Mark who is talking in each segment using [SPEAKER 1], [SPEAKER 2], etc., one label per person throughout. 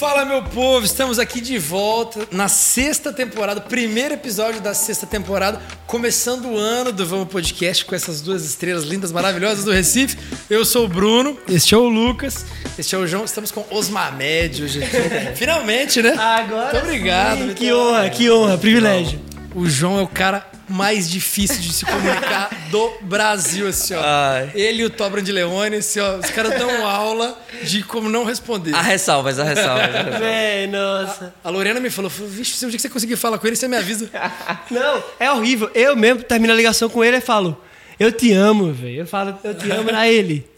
[SPEAKER 1] Fala, meu povo! Estamos aqui de volta na sexta temporada, primeiro episódio da sexta temporada, começando o ano do Vamos Podcast com essas duas estrelas lindas, maravilhosas do Recife. Eu sou o Bruno, este é o Lucas, este é o João. Estamos com Osmamed hoje aqui. Finalmente, né?
[SPEAKER 2] Agora.
[SPEAKER 1] Muito obrigado.
[SPEAKER 2] sim, que honra, que honra, privilégio.
[SPEAKER 1] O João é o cara mais difícil de se comunicar do Brasil, assim, ó.
[SPEAKER 3] Ai.
[SPEAKER 1] Ele e o Tobran de Leone, assim, ó. Os caras dão aula de como não responder.
[SPEAKER 3] A ressalvas, a ressalvas.
[SPEAKER 2] Véi, nossa.
[SPEAKER 1] A Lorena me falou, falou, vixe, se um dia que você conseguir falar com ele, você me avisa.
[SPEAKER 2] Não, é horrível. Eu mesmo termino a ligação com ele e falo, eu te amo, velho. Eu falo, eu te amo a ele.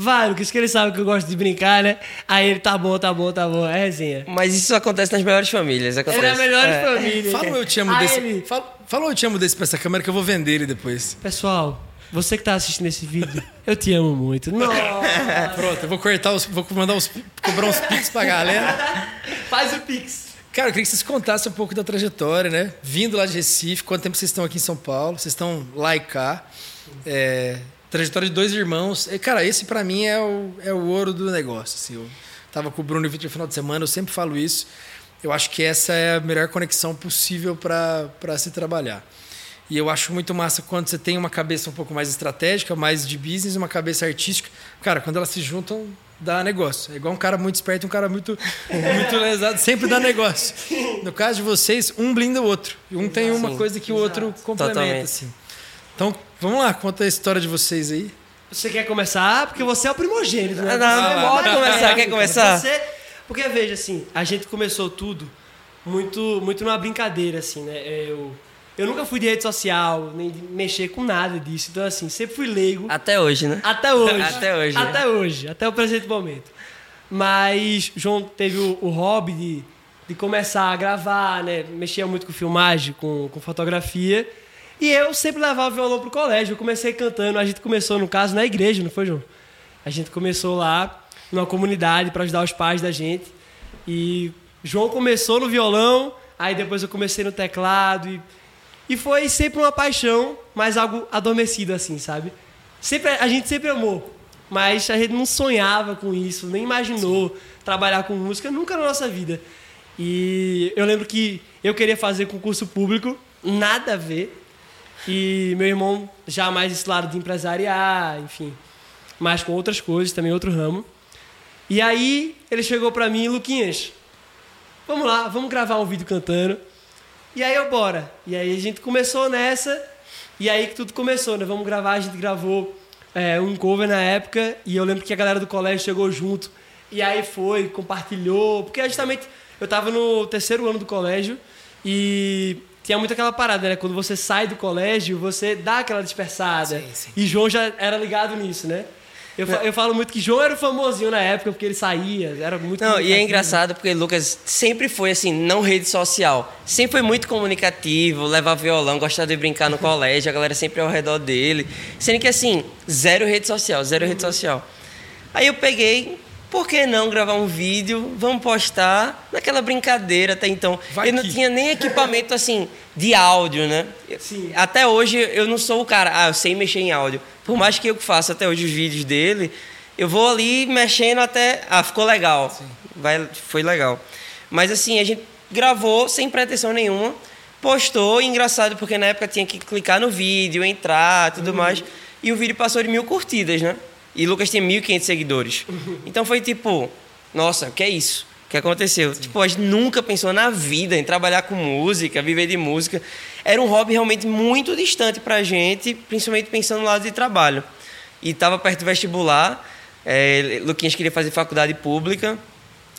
[SPEAKER 2] Vai, Lucas, que ele sabe que eu gosto de brincar, né? Aí ele, tá bom, tá bom, tá bom. É resenha.
[SPEAKER 3] Mas isso acontece nas melhores famílias. Acontece.
[SPEAKER 2] É a melhor
[SPEAKER 3] É.
[SPEAKER 2] família.
[SPEAKER 1] Fala eu te amo
[SPEAKER 2] Aí
[SPEAKER 1] desse.
[SPEAKER 2] ele,
[SPEAKER 1] Fala, fala eu te amo desse pra essa câmera que eu vou vender ele depois.
[SPEAKER 2] Pessoal, você que tá assistindo esse vídeo, eu te amo muito. Nossa.
[SPEAKER 1] Pronto, eu vou cortar os. Vou mandar os. cobrar uns pics pra galera.
[SPEAKER 2] Faz o pix.
[SPEAKER 1] Cara, eu queria que vocês contassem um pouco da trajetória, né? Vindo lá de Recife, quanto tempo vocês estão aqui em São Paulo? Vocês estão lá e cá. É, trajetória de dois irmãos. E, cara, esse pra mim é o, é o ouro do negócio. Assim, eu tava com o Bruno e o Vitor no final de semana, eu sempre falo isso. Eu acho que essa é a melhor conexão possível para se trabalhar. E eu acho muito massa quando você tem uma cabeça um pouco mais estratégica, mais de business, uma cabeça artística. Cara, quando elas se juntam, dá negócio. É igual um cara muito esperto e um cara muito, muito lesado, sempre dá negócio. No caso de vocês, um blinda o outro. E um tem uma
[SPEAKER 3] Sim.
[SPEAKER 1] coisa que o outro complementa.
[SPEAKER 3] Totalmente.
[SPEAKER 1] Assim. Então, vamos lá, conta a história de vocês aí.
[SPEAKER 2] Você quer começar? Porque você é o primogênito, né?
[SPEAKER 3] Não,
[SPEAKER 2] Você é
[SPEAKER 3] pode
[SPEAKER 2] mais
[SPEAKER 3] começar, quer começar?
[SPEAKER 2] Você... Porque, veja, assim, a gente começou tudo muito, muito numa brincadeira, assim, né? Eu, eu nunca fui de rede social, nem de mexer com nada disso. Então, assim, sempre fui leigo.
[SPEAKER 3] Até hoje, né?
[SPEAKER 2] Até hoje.
[SPEAKER 3] Até hoje.
[SPEAKER 2] Até hoje, até o presente momento. Mas João teve o, o hobby de, de começar a gravar, né? Mexia muito com filmagem, com, com fotografia. E eu sempre levava violão pro colégio. Eu comecei cantando. A gente começou, no caso, na igreja, não foi, João? A gente começou lá, numa comunidade, para ajudar os pais da gente. E João começou no violão, aí depois eu comecei no teclado. E, e foi sempre uma paixão, mas algo adormecido, assim, sabe? Sempre, a gente sempre amou, mas a gente não sonhava com isso, nem imaginou trabalhar com música nunca na nossa vida. E eu lembro que eu queria fazer concurso público, nada a ver. E meu irmão já mais esse lado de empresariar, enfim, mais com outras coisas, também outro ramo. E aí ele chegou pra mim, Luquinhas, vamos lá, vamos gravar um vídeo cantando. E aí eu, bora. E aí a gente começou nessa, e aí que tudo começou, né? Vamos gravar, a gente gravou é, um cover na época, e eu lembro que a galera do colégio chegou junto, e aí foi, compartilhou, porque justamente eu tava no terceiro ano do colégio, e tinha muito aquela parada, né? Quando você sai do colégio, você dá aquela dispersada.
[SPEAKER 1] Sim, sim.
[SPEAKER 2] E João já era ligado nisso, né? Eu, fa- eu falo muito que João era o famosinho na época, porque ele saía, era muito
[SPEAKER 3] Não, e é
[SPEAKER 2] comunicativo.
[SPEAKER 3] engraçado porque Lucas sempre foi assim, não rede social. Sempre foi muito comunicativo, levava violão, gostava de brincar no colégio, a galera sempre ao redor dele. Sendo que assim, zero rede social, zero rede social. Aí eu peguei, por que não gravar um vídeo? Vamos postar naquela brincadeira até então.
[SPEAKER 1] Vai
[SPEAKER 3] eu não
[SPEAKER 1] que-
[SPEAKER 3] tinha nem equipamento assim de áudio, né?
[SPEAKER 2] Sim.
[SPEAKER 3] Até hoje eu não sou o cara, ah, eu sei mexer em áudio. Por mais que eu faça até hoje os vídeos dele, eu vou ali mexendo até. Ah, ficou legal. Vai, foi legal. Mas assim, a gente gravou sem pretensão nenhuma, postou, engraçado, porque na época tinha que clicar no vídeo, entrar, tudo mais. E o vídeo passou de mil curtidas, né? E Lucas tem 1.500 seguidores. Então foi tipo, nossa, o que é isso? O que aconteceu? Tipo, a gente nunca pensou na vida em trabalhar com música, viver de música. Era um hobby realmente muito distante pra gente, principalmente pensando no lado de trabalho. E estava perto do vestibular, é, Luquinhas queria fazer faculdade pública,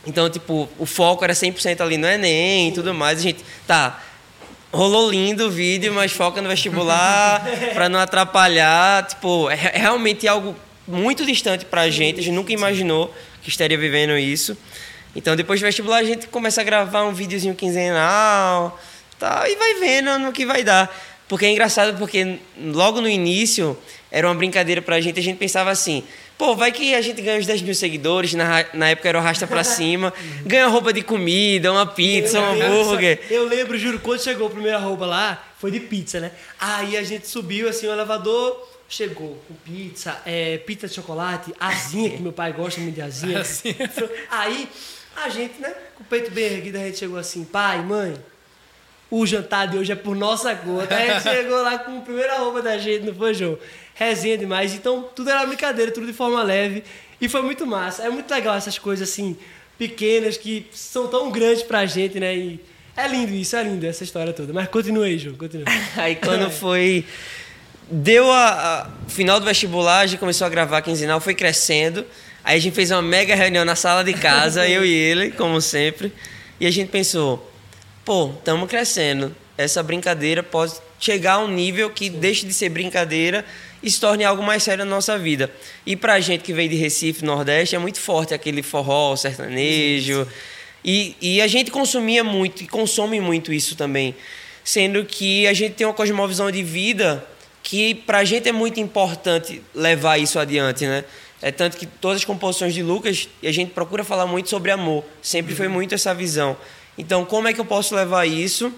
[SPEAKER 3] então, tipo, o foco era 100% ali no Enem e tudo mais. A gente, tá, rolou lindo o vídeo, mas foca no vestibular pra não atrapalhar. Tipo, é re- realmente algo muito distante pra gente. A gente nunca imaginou que estaria vivendo isso. Então, depois do vestibular, a gente começa a gravar um videozinho quinzenal tal, e vai vendo no que vai dar. Porque é engraçado, porque logo no início era uma brincadeira pra gente. A gente pensava assim: pô, vai que a gente ganha uns 10 mil seguidores. Na, na época era o Rasta pra cima. Ganha roupa de comida, uma pizza, um hambúrguer.
[SPEAKER 2] Eu lembro, juro, quando chegou a primeira roupa lá, foi de pizza, né? Aí a gente subiu assim o elevador, chegou com pizza, é, pizza de chocolate, asinha, que meu pai gosta muito de asinha. Aí A gente, né, com o peito bem erguido, a gente chegou assim, pai, mãe, o jantar de hoje é por nossa conta. A gente chegou lá com a primeira roupa da gente, não foi, João? Resenha demais. Então, tudo era brincadeira, tudo de forma leve. E foi muito massa. É muito legal essas coisas assim, pequenas, que são tão grandes pra gente, né? E é lindo isso, é lindo essa história toda. Mas continua aí, João, continua.
[SPEAKER 3] Aí quando foi. Deu a, a- final do vestibular, a gente começou a gravar quinzenal, foi crescendo. Aí a gente fez uma mega reunião na sala de casa, eu e ele, como sempre. E a gente pensou, pô, estamos crescendo. Essa brincadeira pode chegar a um nível que deixe de ser brincadeira e se torne algo mais sério na nossa vida. E pra gente que veio de Recife, Nordeste, é muito forte aquele forró, sertanejo. E, e a gente consumia muito, e consome muito isso também. Sendo que a gente tem uma cosmovisão de vida que pra gente é muito importante levar isso adiante, né? É tanto que todas as composições de Lucas, a gente procura falar muito sobre amor. Sempre foi muito essa visão. Então, como é que eu posso levar isso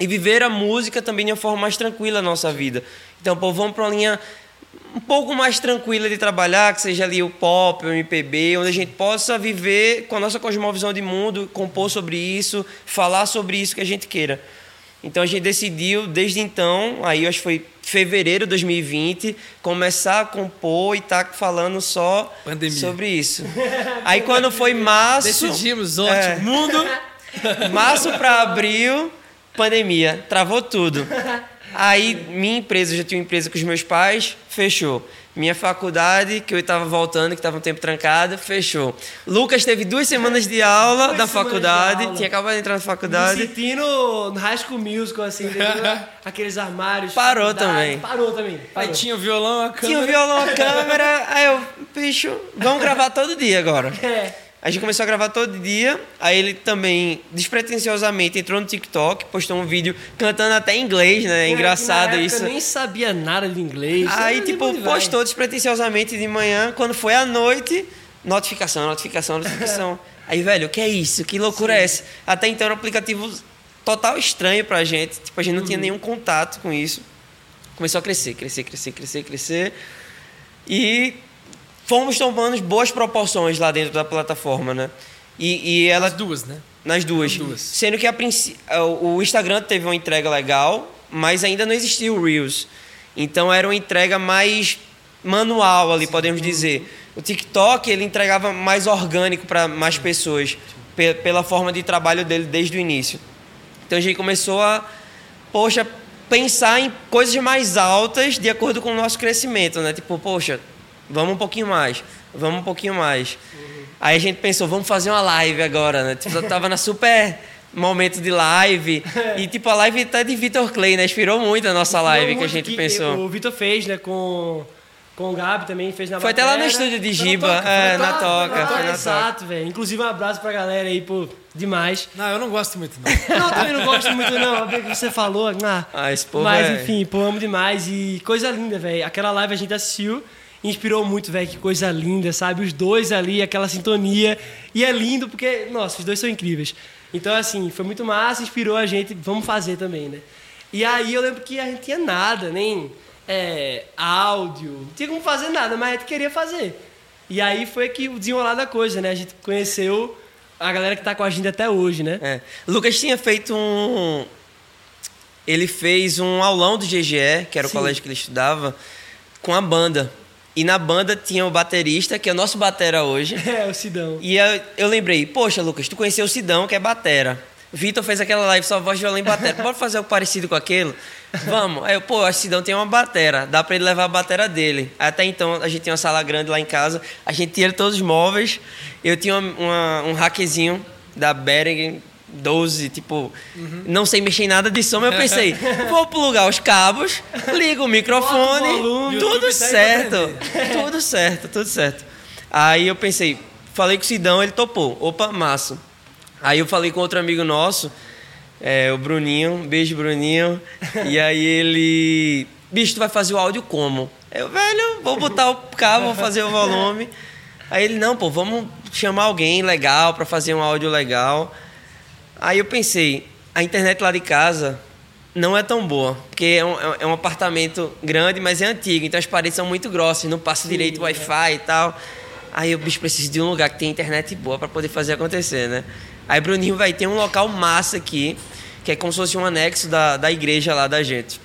[SPEAKER 3] e viver a música também de uma forma mais tranquila na nossa vida? Então, pô, vamos para uma linha um pouco mais tranquila de trabalhar, que seja ali o pop, o MPB, onde a gente possa viver com a nossa cosmovisão de mundo, compor sobre isso, falar sobre isso que a gente queira. Então a gente decidiu, desde então, aí eu acho que foi fevereiro de 2020, começar a compor e estar falando só
[SPEAKER 1] Pandemia.
[SPEAKER 3] sobre isso. Aí quando foi março.
[SPEAKER 1] Decidimos, ótimo.
[SPEAKER 3] É.
[SPEAKER 1] Mundo.
[SPEAKER 3] Março para abril, pandemia, travou tudo. Aí minha empresa, eu já tinha uma empresa com os meus pais, fechou. Minha faculdade, que eu estava voltando, que estava um tempo trancada, fechou. Lucas teve duas semanas de aula
[SPEAKER 2] Duas
[SPEAKER 3] da faculdade,
[SPEAKER 2] aula.
[SPEAKER 3] tinha acabado de entrar na
[SPEAKER 2] Me
[SPEAKER 3] faculdade.
[SPEAKER 2] sentindo no High School Musical, assim, aqueles armários.
[SPEAKER 3] Parou também.
[SPEAKER 2] Parou também.
[SPEAKER 1] Aí
[SPEAKER 2] Parou.
[SPEAKER 1] tinha o violão, a câmera.
[SPEAKER 3] Tinha o violão, a câmera, aí eu, bicho, vamos gravar todo dia agora.
[SPEAKER 2] É.
[SPEAKER 3] A gente começou a gravar todo dia, aí ele também, despretensiosamente, entrou no TikTok, postou um vídeo cantando até em inglês, né? É engraçado isso.
[SPEAKER 2] Eu nem sabia nada de inglês.
[SPEAKER 3] Aí, tipo, postou despretensiosamente de manhã, quando foi à noite, notificação, notificação, notificação. Aí, velho, o que é isso? Que loucura é essa? Até então era um aplicativo total estranho pra gente. Tipo, a gente não tinha nenhum contato com isso. Começou a crescer, crescer, crescer, crescer, crescer. E fomos tomando boas proporções lá dentro da plataforma, né? E, e ela
[SPEAKER 1] As duas, né?
[SPEAKER 3] nas duas.
[SPEAKER 1] Nas duas.
[SPEAKER 3] Sendo que a princ- o Instagram teve uma entrega legal, mas ainda não existia o Reels. Então era uma entrega mais manual ali, podemos dizer. O TikTok ele entregava mais orgânico para mais pessoas, pe- pela forma de trabalho dele desde o início. Então a gente começou a, poxa, pensar em coisas mais altas de acordo com o nosso crescimento, né? Tipo, poxa, vamos um pouquinho mais, vamos um pouquinho mais. Aí a gente pensou, vamos fazer uma live agora, né? Tipo, tava na super momento de live. E tipo, a live tá de Vitor Clay, né? Inspirou muito a nossa live que a gente pensou.
[SPEAKER 2] O Vitor fez, né, com, com o Gabi também, fez na
[SPEAKER 3] Foi até lá no
[SPEAKER 2] batera.
[SPEAKER 3] estúdio de Giba,
[SPEAKER 2] toca,
[SPEAKER 3] é, na toca, foi na toca.
[SPEAKER 2] Exato, velho. Inclusive, um abraço pra galera aí, pô, demais.
[SPEAKER 1] Não, eu não gosto muito, não.
[SPEAKER 2] Não, eu também não gosto muito, não. O que você falou, ah,
[SPEAKER 3] Ah, esse povo
[SPEAKER 2] Mas,
[SPEAKER 3] é-
[SPEAKER 2] enfim, pô, amo demais. E coisa linda, velho. Aquela live a gente assistiu, inspirou muito, velho. Que coisa linda, sabe? Os dois ali, aquela sintonia. E é lindo porque, nossa, os dois são incríveis. Então, assim, foi muito massa, inspirou a gente. Vamos fazer também, né? E aí eu lembro que a gente tinha nada, nem é, áudio, não tinha como fazer nada, mas a gente queria fazer. E aí foi que o desenrolar da coisa, né? A gente conheceu a galera que tá com a gente até hoje, né?
[SPEAKER 3] É. Lucas tinha feito um. Ele fez um aulão do GGE, que era o
[SPEAKER 2] Sim.
[SPEAKER 3] colégio que ele estudava, com a banda. E na banda tinha o baterista, que é o nosso batera hoje.
[SPEAKER 2] É, o Sidão.
[SPEAKER 3] E eu, eu lembrei, poxa, Lucas, tu conheceu o Sidão, que é batera. Vitor fez aquela live só voz, violão e batera. Bora fazer algo parecido com aquilo? Vamos. Aí eu, pô, acho que o Sidão tem uma batera. Dá pra ele levar a batera dele. Até então, a gente tinha uma sala grande lá em casa. A gente tinha todos os móveis. Eu tinha uma- uma- um hackzinho da Behringer 12, tipo... Não sei mexer em nada de som, mas eu pensei... vou plugar os cabos, ligo o microfone,
[SPEAKER 2] o volume.
[SPEAKER 3] tudo
[SPEAKER 1] YouTube tá
[SPEAKER 3] certo. Tudo certo, tudo certo. Aí eu pensei, falei com o Sidão, ele topou. Opa, massa. Aí eu falei com outro amigo nosso, é, o Bruninho, beijo Bruninho. e aí ele, bicho, tu vai fazer o áudio como? Eu, velho, vou botar o cabo, vou fazer o volume. Aí ele, não, pô, vamos chamar alguém legal para fazer um áudio legal. Aí eu pensei, a internet lá de casa não é tão boa, porque é um, é um apartamento grande, mas é antigo, então as paredes são muito grossas, não passa direito o Wi-Fi e tal. Aí o bicho precisa de um lugar que tem internet boa para poder fazer acontecer, né? Aí Bruninho vai ter um local massa aqui, que é como se fosse um anexo da, da igreja lá da gente.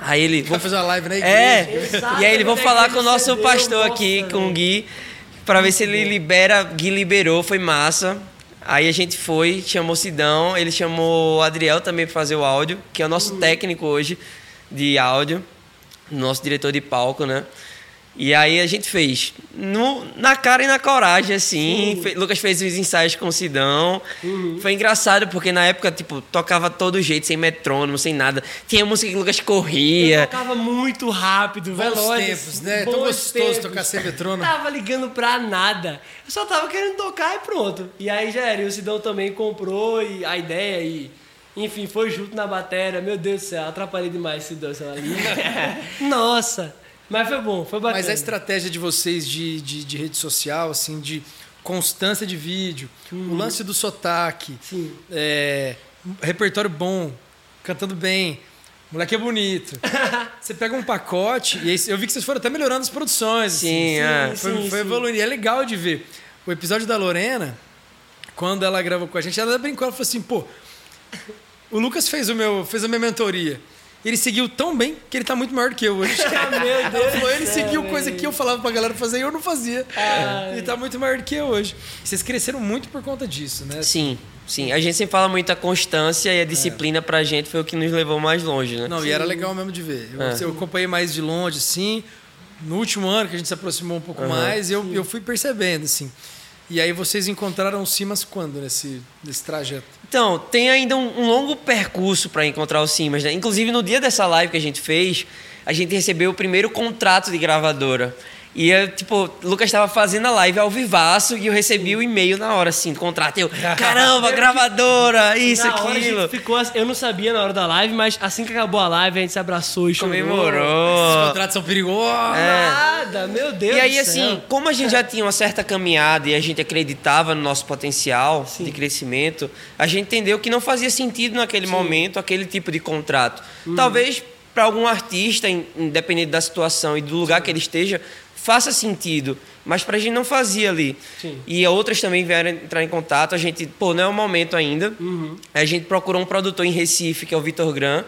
[SPEAKER 3] Aí ele.
[SPEAKER 1] Vou fazer uma live na igreja.
[SPEAKER 3] É,
[SPEAKER 2] Exato,
[SPEAKER 3] e aí ele vou
[SPEAKER 2] né,
[SPEAKER 3] falar
[SPEAKER 2] que
[SPEAKER 3] com o nosso pastor aqui,
[SPEAKER 2] nossa,
[SPEAKER 3] com o. Gui, para ver se ele libera. Gui liberou, foi massa. Aí a gente foi, chamou Sidão, ele chamou o Adriel também para fazer o áudio, que é o nosso técnico hoje de áudio, nosso diretor de palco, né? E aí a gente fez no, na cara e na coragem, assim. Fe- Lucas fez os ensaios com o Sidão. Foi engraçado, porque na época, tipo, tocava todo jeito, sem metrônomo, sem nada. Tinha música que o Lucas
[SPEAKER 2] Eu
[SPEAKER 3] corria.
[SPEAKER 2] tocava muito rápido, veloz.
[SPEAKER 1] tempos, né? Tão gostoso
[SPEAKER 2] tempos.
[SPEAKER 1] tocar sem metrônomo.
[SPEAKER 2] Tava ligando pra nada. Eu só tava querendo tocar e pronto. E aí já era. E o Sidão também comprou e a ideia e... Enfim, foi junto na bateria. Meu Deus do céu, atrapalhei demais o Sidão essa ali. Nossa! Mas foi bom, foi bacana.
[SPEAKER 1] Mas a estratégia de vocês de, de, de rede social, assim, de constância de vídeo, o lance do sotaque,
[SPEAKER 2] Sim.
[SPEAKER 1] é, repertório bom, cantando bem, moleque é bonito. Você pega um pacote, e aí eu vi que vocês foram até melhorando as produções.
[SPEAKER 3] Sim,
[SPEAKER 1] assim,
[SPEAKER 3] é.
[SPEAKER 1] Foi,
[SPEAKER 2] sim,
[SPEAKER 1] foi
[SPEAKER 2] sim.
[SPEAKER 1] evoluindo. E é legal de ver. O episódio da Lorena, quando ela gravou com a gente, ela brincou, ela falou assim, pô, o Lucas fez, o meu, fez a minha mentoria. Ele seguiu tão bem que ele tá muito maior do que eu hoje.
[SPEAKER 2] Meu
[SPEAKER 1] Ela
[SPEAKER 2] Deus
[SPEAKER 1] falou, ele seguiu coisa que eu falava pra galera fazer e eu não fazia.
[SPEAKER 2] Ai.
[SPEAKER 1] Ele tá muito maior do que eu hoje. Vocês cresceram muito por conta disso, né?
[SPEAKER 3] Sim, sim. A gente sempre fala muito a constância e a disciplina pra gente foi o que nos levou mais longe, né?
[SPEAKER 1] Não, e era legal mesmo de ver. Eu,
[SPEAKER 3] É.
[SPEAKER 1] eu acompanhei mais de longe, sim. No último ano que a gente se aproximou um pouco mais, eu, eu fui percebendo, assim. E aí vocês encontraram o Simas quando nesse, nesse trajeto?
[SPEAKER 3] Então, tem ainda um, um longo percurso para encontrar o Simas, né? Inclusive, no dia dessa live que a gente fez, a gente recebeu o primeiro contrato de gravadora. E, eu, tipo, o Lucas estava fazendo a live ao vivaço e eu recebi o e-mail na hora, assim, do contrato. Eu, caramba, gravadora, isso,
[SPEAKER 2] Na hora a
[SPEAKER 3] aquilo.
[SPEAKER 2] gente ficou assim- eu não sabia na hora da live, mas assim que acabou a live, a gente se abraçou e chorou.
[SPEAKER 1] Os
[SPEAKER 3] Comemorou.
[SPEAKER 1] contratos são perigosos.
[SPEAKER 2] Nada, meu Deus
[SPEAKER 3] É. E aí,
[SPEAKER 2] do céu.
[SPEAKER 3] assim, como a gente já tinha uma certa caminhada e a gente acreditava no nosso potencial de crescimento, a gente entendeu que não fazia sentido naquele momento aquele tipo de contrato.
[SPEAKER 2] Uhum.
[SPEAKER 3] Talvez para algum artista, in- independente da situação e do lugar que ele esteja, faça sentido. Mas pra gente não fazia ali.
[SPEAKER 2] Sim.
[SPEAKER 3] E outras também vieram entrar em contato. A gente, pô, não é o momento ainda.
[SPEAKER 2] Uhum.
[SPEAKER 3] A gente procurou um produtor em Recife, que é o Vitor Gran,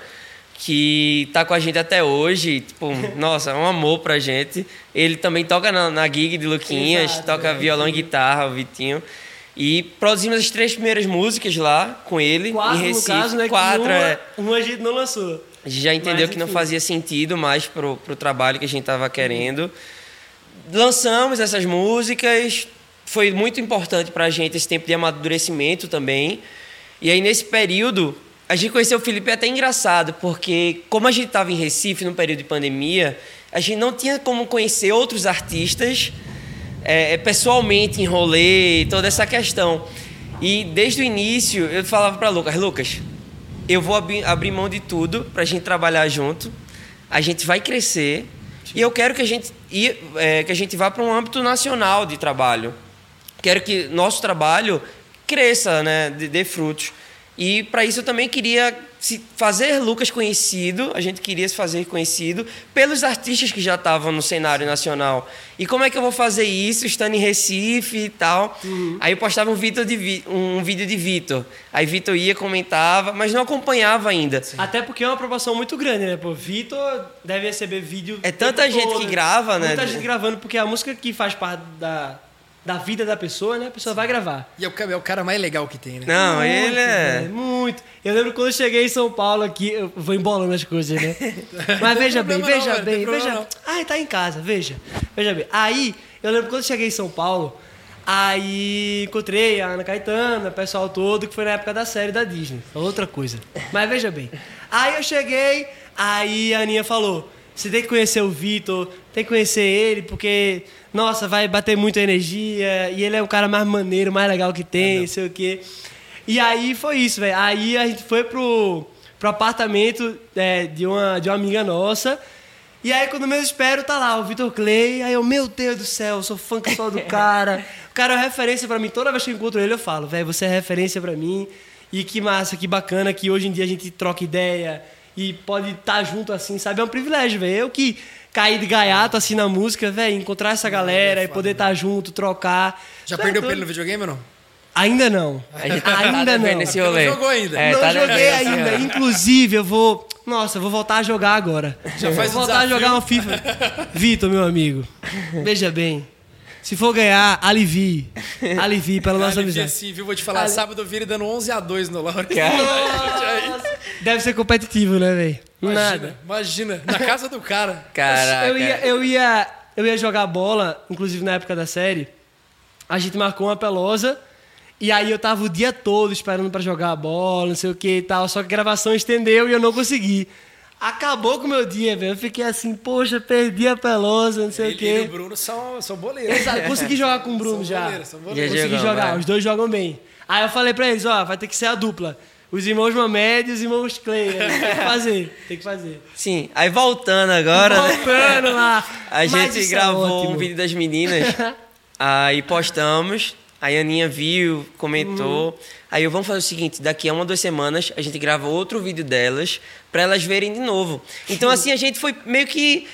[SPEAKER 3] que tá com a gente até hoje. Tipo, nossa, é um amor pra gente. Ele também toca na, na gig de Luquinhas,
[SPEAKER 2] Exato,
[SPEAKER 3] toca
[SPEAKER 2] é.
[SPEAKER 3] violão e guitarra, o Vitinho. E produzimos as três primeiras músicas lá com ele,
[SPEAKER 2] Quatro,
[SPEAKER 3] em Recife.
[SPEAKER 2] no caso, né? que
[SPEAKER 3] Quatro,
[SPEAKER 2] uma,
[SPEAKER 3] é.
[SPEAKER 2] uma a gente não lançou.
[SPEAKER 3] A gente já entendeu
[SPEAKER 2] Mas,
[SPEAKER 3] que não fazia sentido mais pro, pro trabalho que a gente estava querendo. Lançamos essas músicas, foi muito importante pra gente esse tempo de amadurecimento também. E aí, nesse período, a gente conheceu o Felipe é até engraçado, porque como a gente estava em Recife no período de pandemia, a gente não tinha como conhecer outros artistas é, pessoalmente em rolê, toda essa questão. E desde o início eu falava para Lucas, Lucas, eu vou abrir, abrir mão de tudo para a gente trabalhar junto. A gente vai crescer e eu quero que a gente é, que a gente vá para um âmbito nacional de trabalho. Quero que nosso trabalho cresça, né, dê frutos. E para isso eu também queria se fazer Lucas conhecido, a gente queria se fazer conhecido pelos artistas que já estavam no cenário nacional. E como é que eu vou fazer isso estando em Recife e tal? Aí eu postava um, de um vídeo de Vitor. Aí Vitor ia, comentava, mas não acompanhava ainda.
[SPEAKER 2] Até porque é uma aprovação muito grande, né? Pô, Vitor deve receber vídeo.
[SPEAKER 3] É tanta gente
[SPEAKER 2] todo,
[SPEAKER 3] que grava, né?
[SPEAKER 2] Muita gente gravando, porque a música que faz parte da, da vida da pessoa, né? A pessoa vai gravar.
[SPEAKER 1] E é o, é o cara mais legal que tem, né?
[SPEAKER 3] Não,
[SPEAKER 2] Muito,
[SPEAKER 3] ele é.
[SPEAKER 2] velho, muito. Eu lembro quando eu cheguei em São Paulo aqui, eu vou embolando as coisas, né? Mas veja
[SPEAKER 1] Não
[SPEAKER 2] bem,
[SPEAKER 1] problema
[SPEAKER 2] veja
[SPEAKER 1] não, não
[SPEAKER 2] bem, veja.
[SPEAKER 1] não.
[SPEAKER 2] Ai, tá em casa, veja. Veja bem. Aí, eu lembro quando eu cheguei em São Paulo, aí encontrei a Ana Caetana, o pessoal todo, que foi na época da série da Disney. É Outra coisa. Mas veja bem. Aí eu cheguei, aí a Aninha falou: você tem que conhecer o Vitor, tem que conhecer ele, porque, nossa, vai bater muita energia, e ele é o cara mais maneiro, mais legal que tem, não sei o quê. E aí foi isso, velho. Aí a gente foi pro, pro apartamento é, de, uma, de uma amiga nossa. E aí, quando eu espero, tá lá o Vitor Clay. Aí eu, meu Deus do céu, eu sou fã que só do cara. O cara é referência pra mim. Toda vez que eu encontro ele, eu falo, velho, você é referência pra mim. E que massa, que bacana que hoje em dia a gente troca ideia e pode estar junto assim, sabe? É um privilégio, velho. Eu que caí de gaiato assim na música, velho, encontrar essa galera e poder estar junto, trocar.
[SPEAKER 1] Já
[SPEAKER 2] é
[SPEAKER 1] perdeu
[SPEAKER 2] doido.
[SPEAKER 1] pelo no videogame ou não?
[SPEAKER 2] Ainda não.
[SPEAKER 3] Tá,
[SPEAKER 2] Ainda
[SPEAKER 3] tá
[SPEAKER 2] não.
[SPEAKER 3] devendo esse
[SPEAKER 1] Porque não jogou ainda.
[SPEAKER 3] É,
[SPEAKER 2] não
[SPEAKER 3] tá
[SPEAKER 2] joguei ainda.
[SPEAKER 3] rolê.
[SPEAKER 2] Inclusive, eu vou. Nossa, eu vou voltar a jogar agora.
[SPEAKER 1] Já faz
[SPEAKER 2] vou voltar a jogar um FIFA. Vitor, meu amigo. Veja bem. Se for ganhar, alivie. Alivie pela nossa
[SPEAKER 1] Alivia
[SPEAKER 2] amizade.
[SPEAKER 1] sim, viu? Vou te falar,
[SPEAKER 2] Ali-
[SPEAKER 1] sábado eu vi ele dando 11 a 2 no Laura.
[SPEAKER 2] Nossa. Deve ser competitivo, né, velho? Nada.
[SPEAKER 1] Imagina, imagina, na casa do cara.
[SPEAKER 3] Caraca.
[SPEAKER 2] Eu ia, eu, ia, eu ia jogar bola, inclusive na época da série. A gente marcou uma pelosa. E aí eu tava o dia todo esperando pra jogar a bola, não sei o que e tal. Só que a gravação estendeu e eu não consegui. Acabou com o meu dia, velho. Eu fiquei assim, poxa, perdi a pelosa, não sei o
[SPEAKER 1] Ele e o
[SPEAKER 2] quê.
[SPEAKER 1] Bruno são, são boleiros.
[SPEAKER 2] Exato, consegui jogar com o Bruno
[SPEAKER 1] São
[SPEAKER 2] já.
[SPEAKER 1] boleiros, são
[SPEAKER 3] Já
[SPEAKER 1] boleiros.
[SPEAKER 2] Consegui jogar, os dois jogam bem. Aí eu falei pra eles, ó, vai ter que ser a dupla. Os irmãos Mamed e os irmãos Clay. né? Tem que fazer, tem que fazer.
[SPEAKER 3] Sim, aí voltando agora, né?
[SPEAKER 2] Voltando lá.
[SPEAKER 3] A gente
[SPEAKER 2] é
[SPEAKER 3] gravou
[SPEAKER 2] ótimo.
[SPEAKER 3] um vídeo das meninas, aí postamos, aí a Aninha viu, comentou.
[SPEAKER 2] Uhum.
[SPEAKER 3] Aí eu vamos fazer o seguinte, daqui a uma, duas semanas, a gente grava outro vídeo delas, pra elas verem de novo. Então assim, a gente foi meio que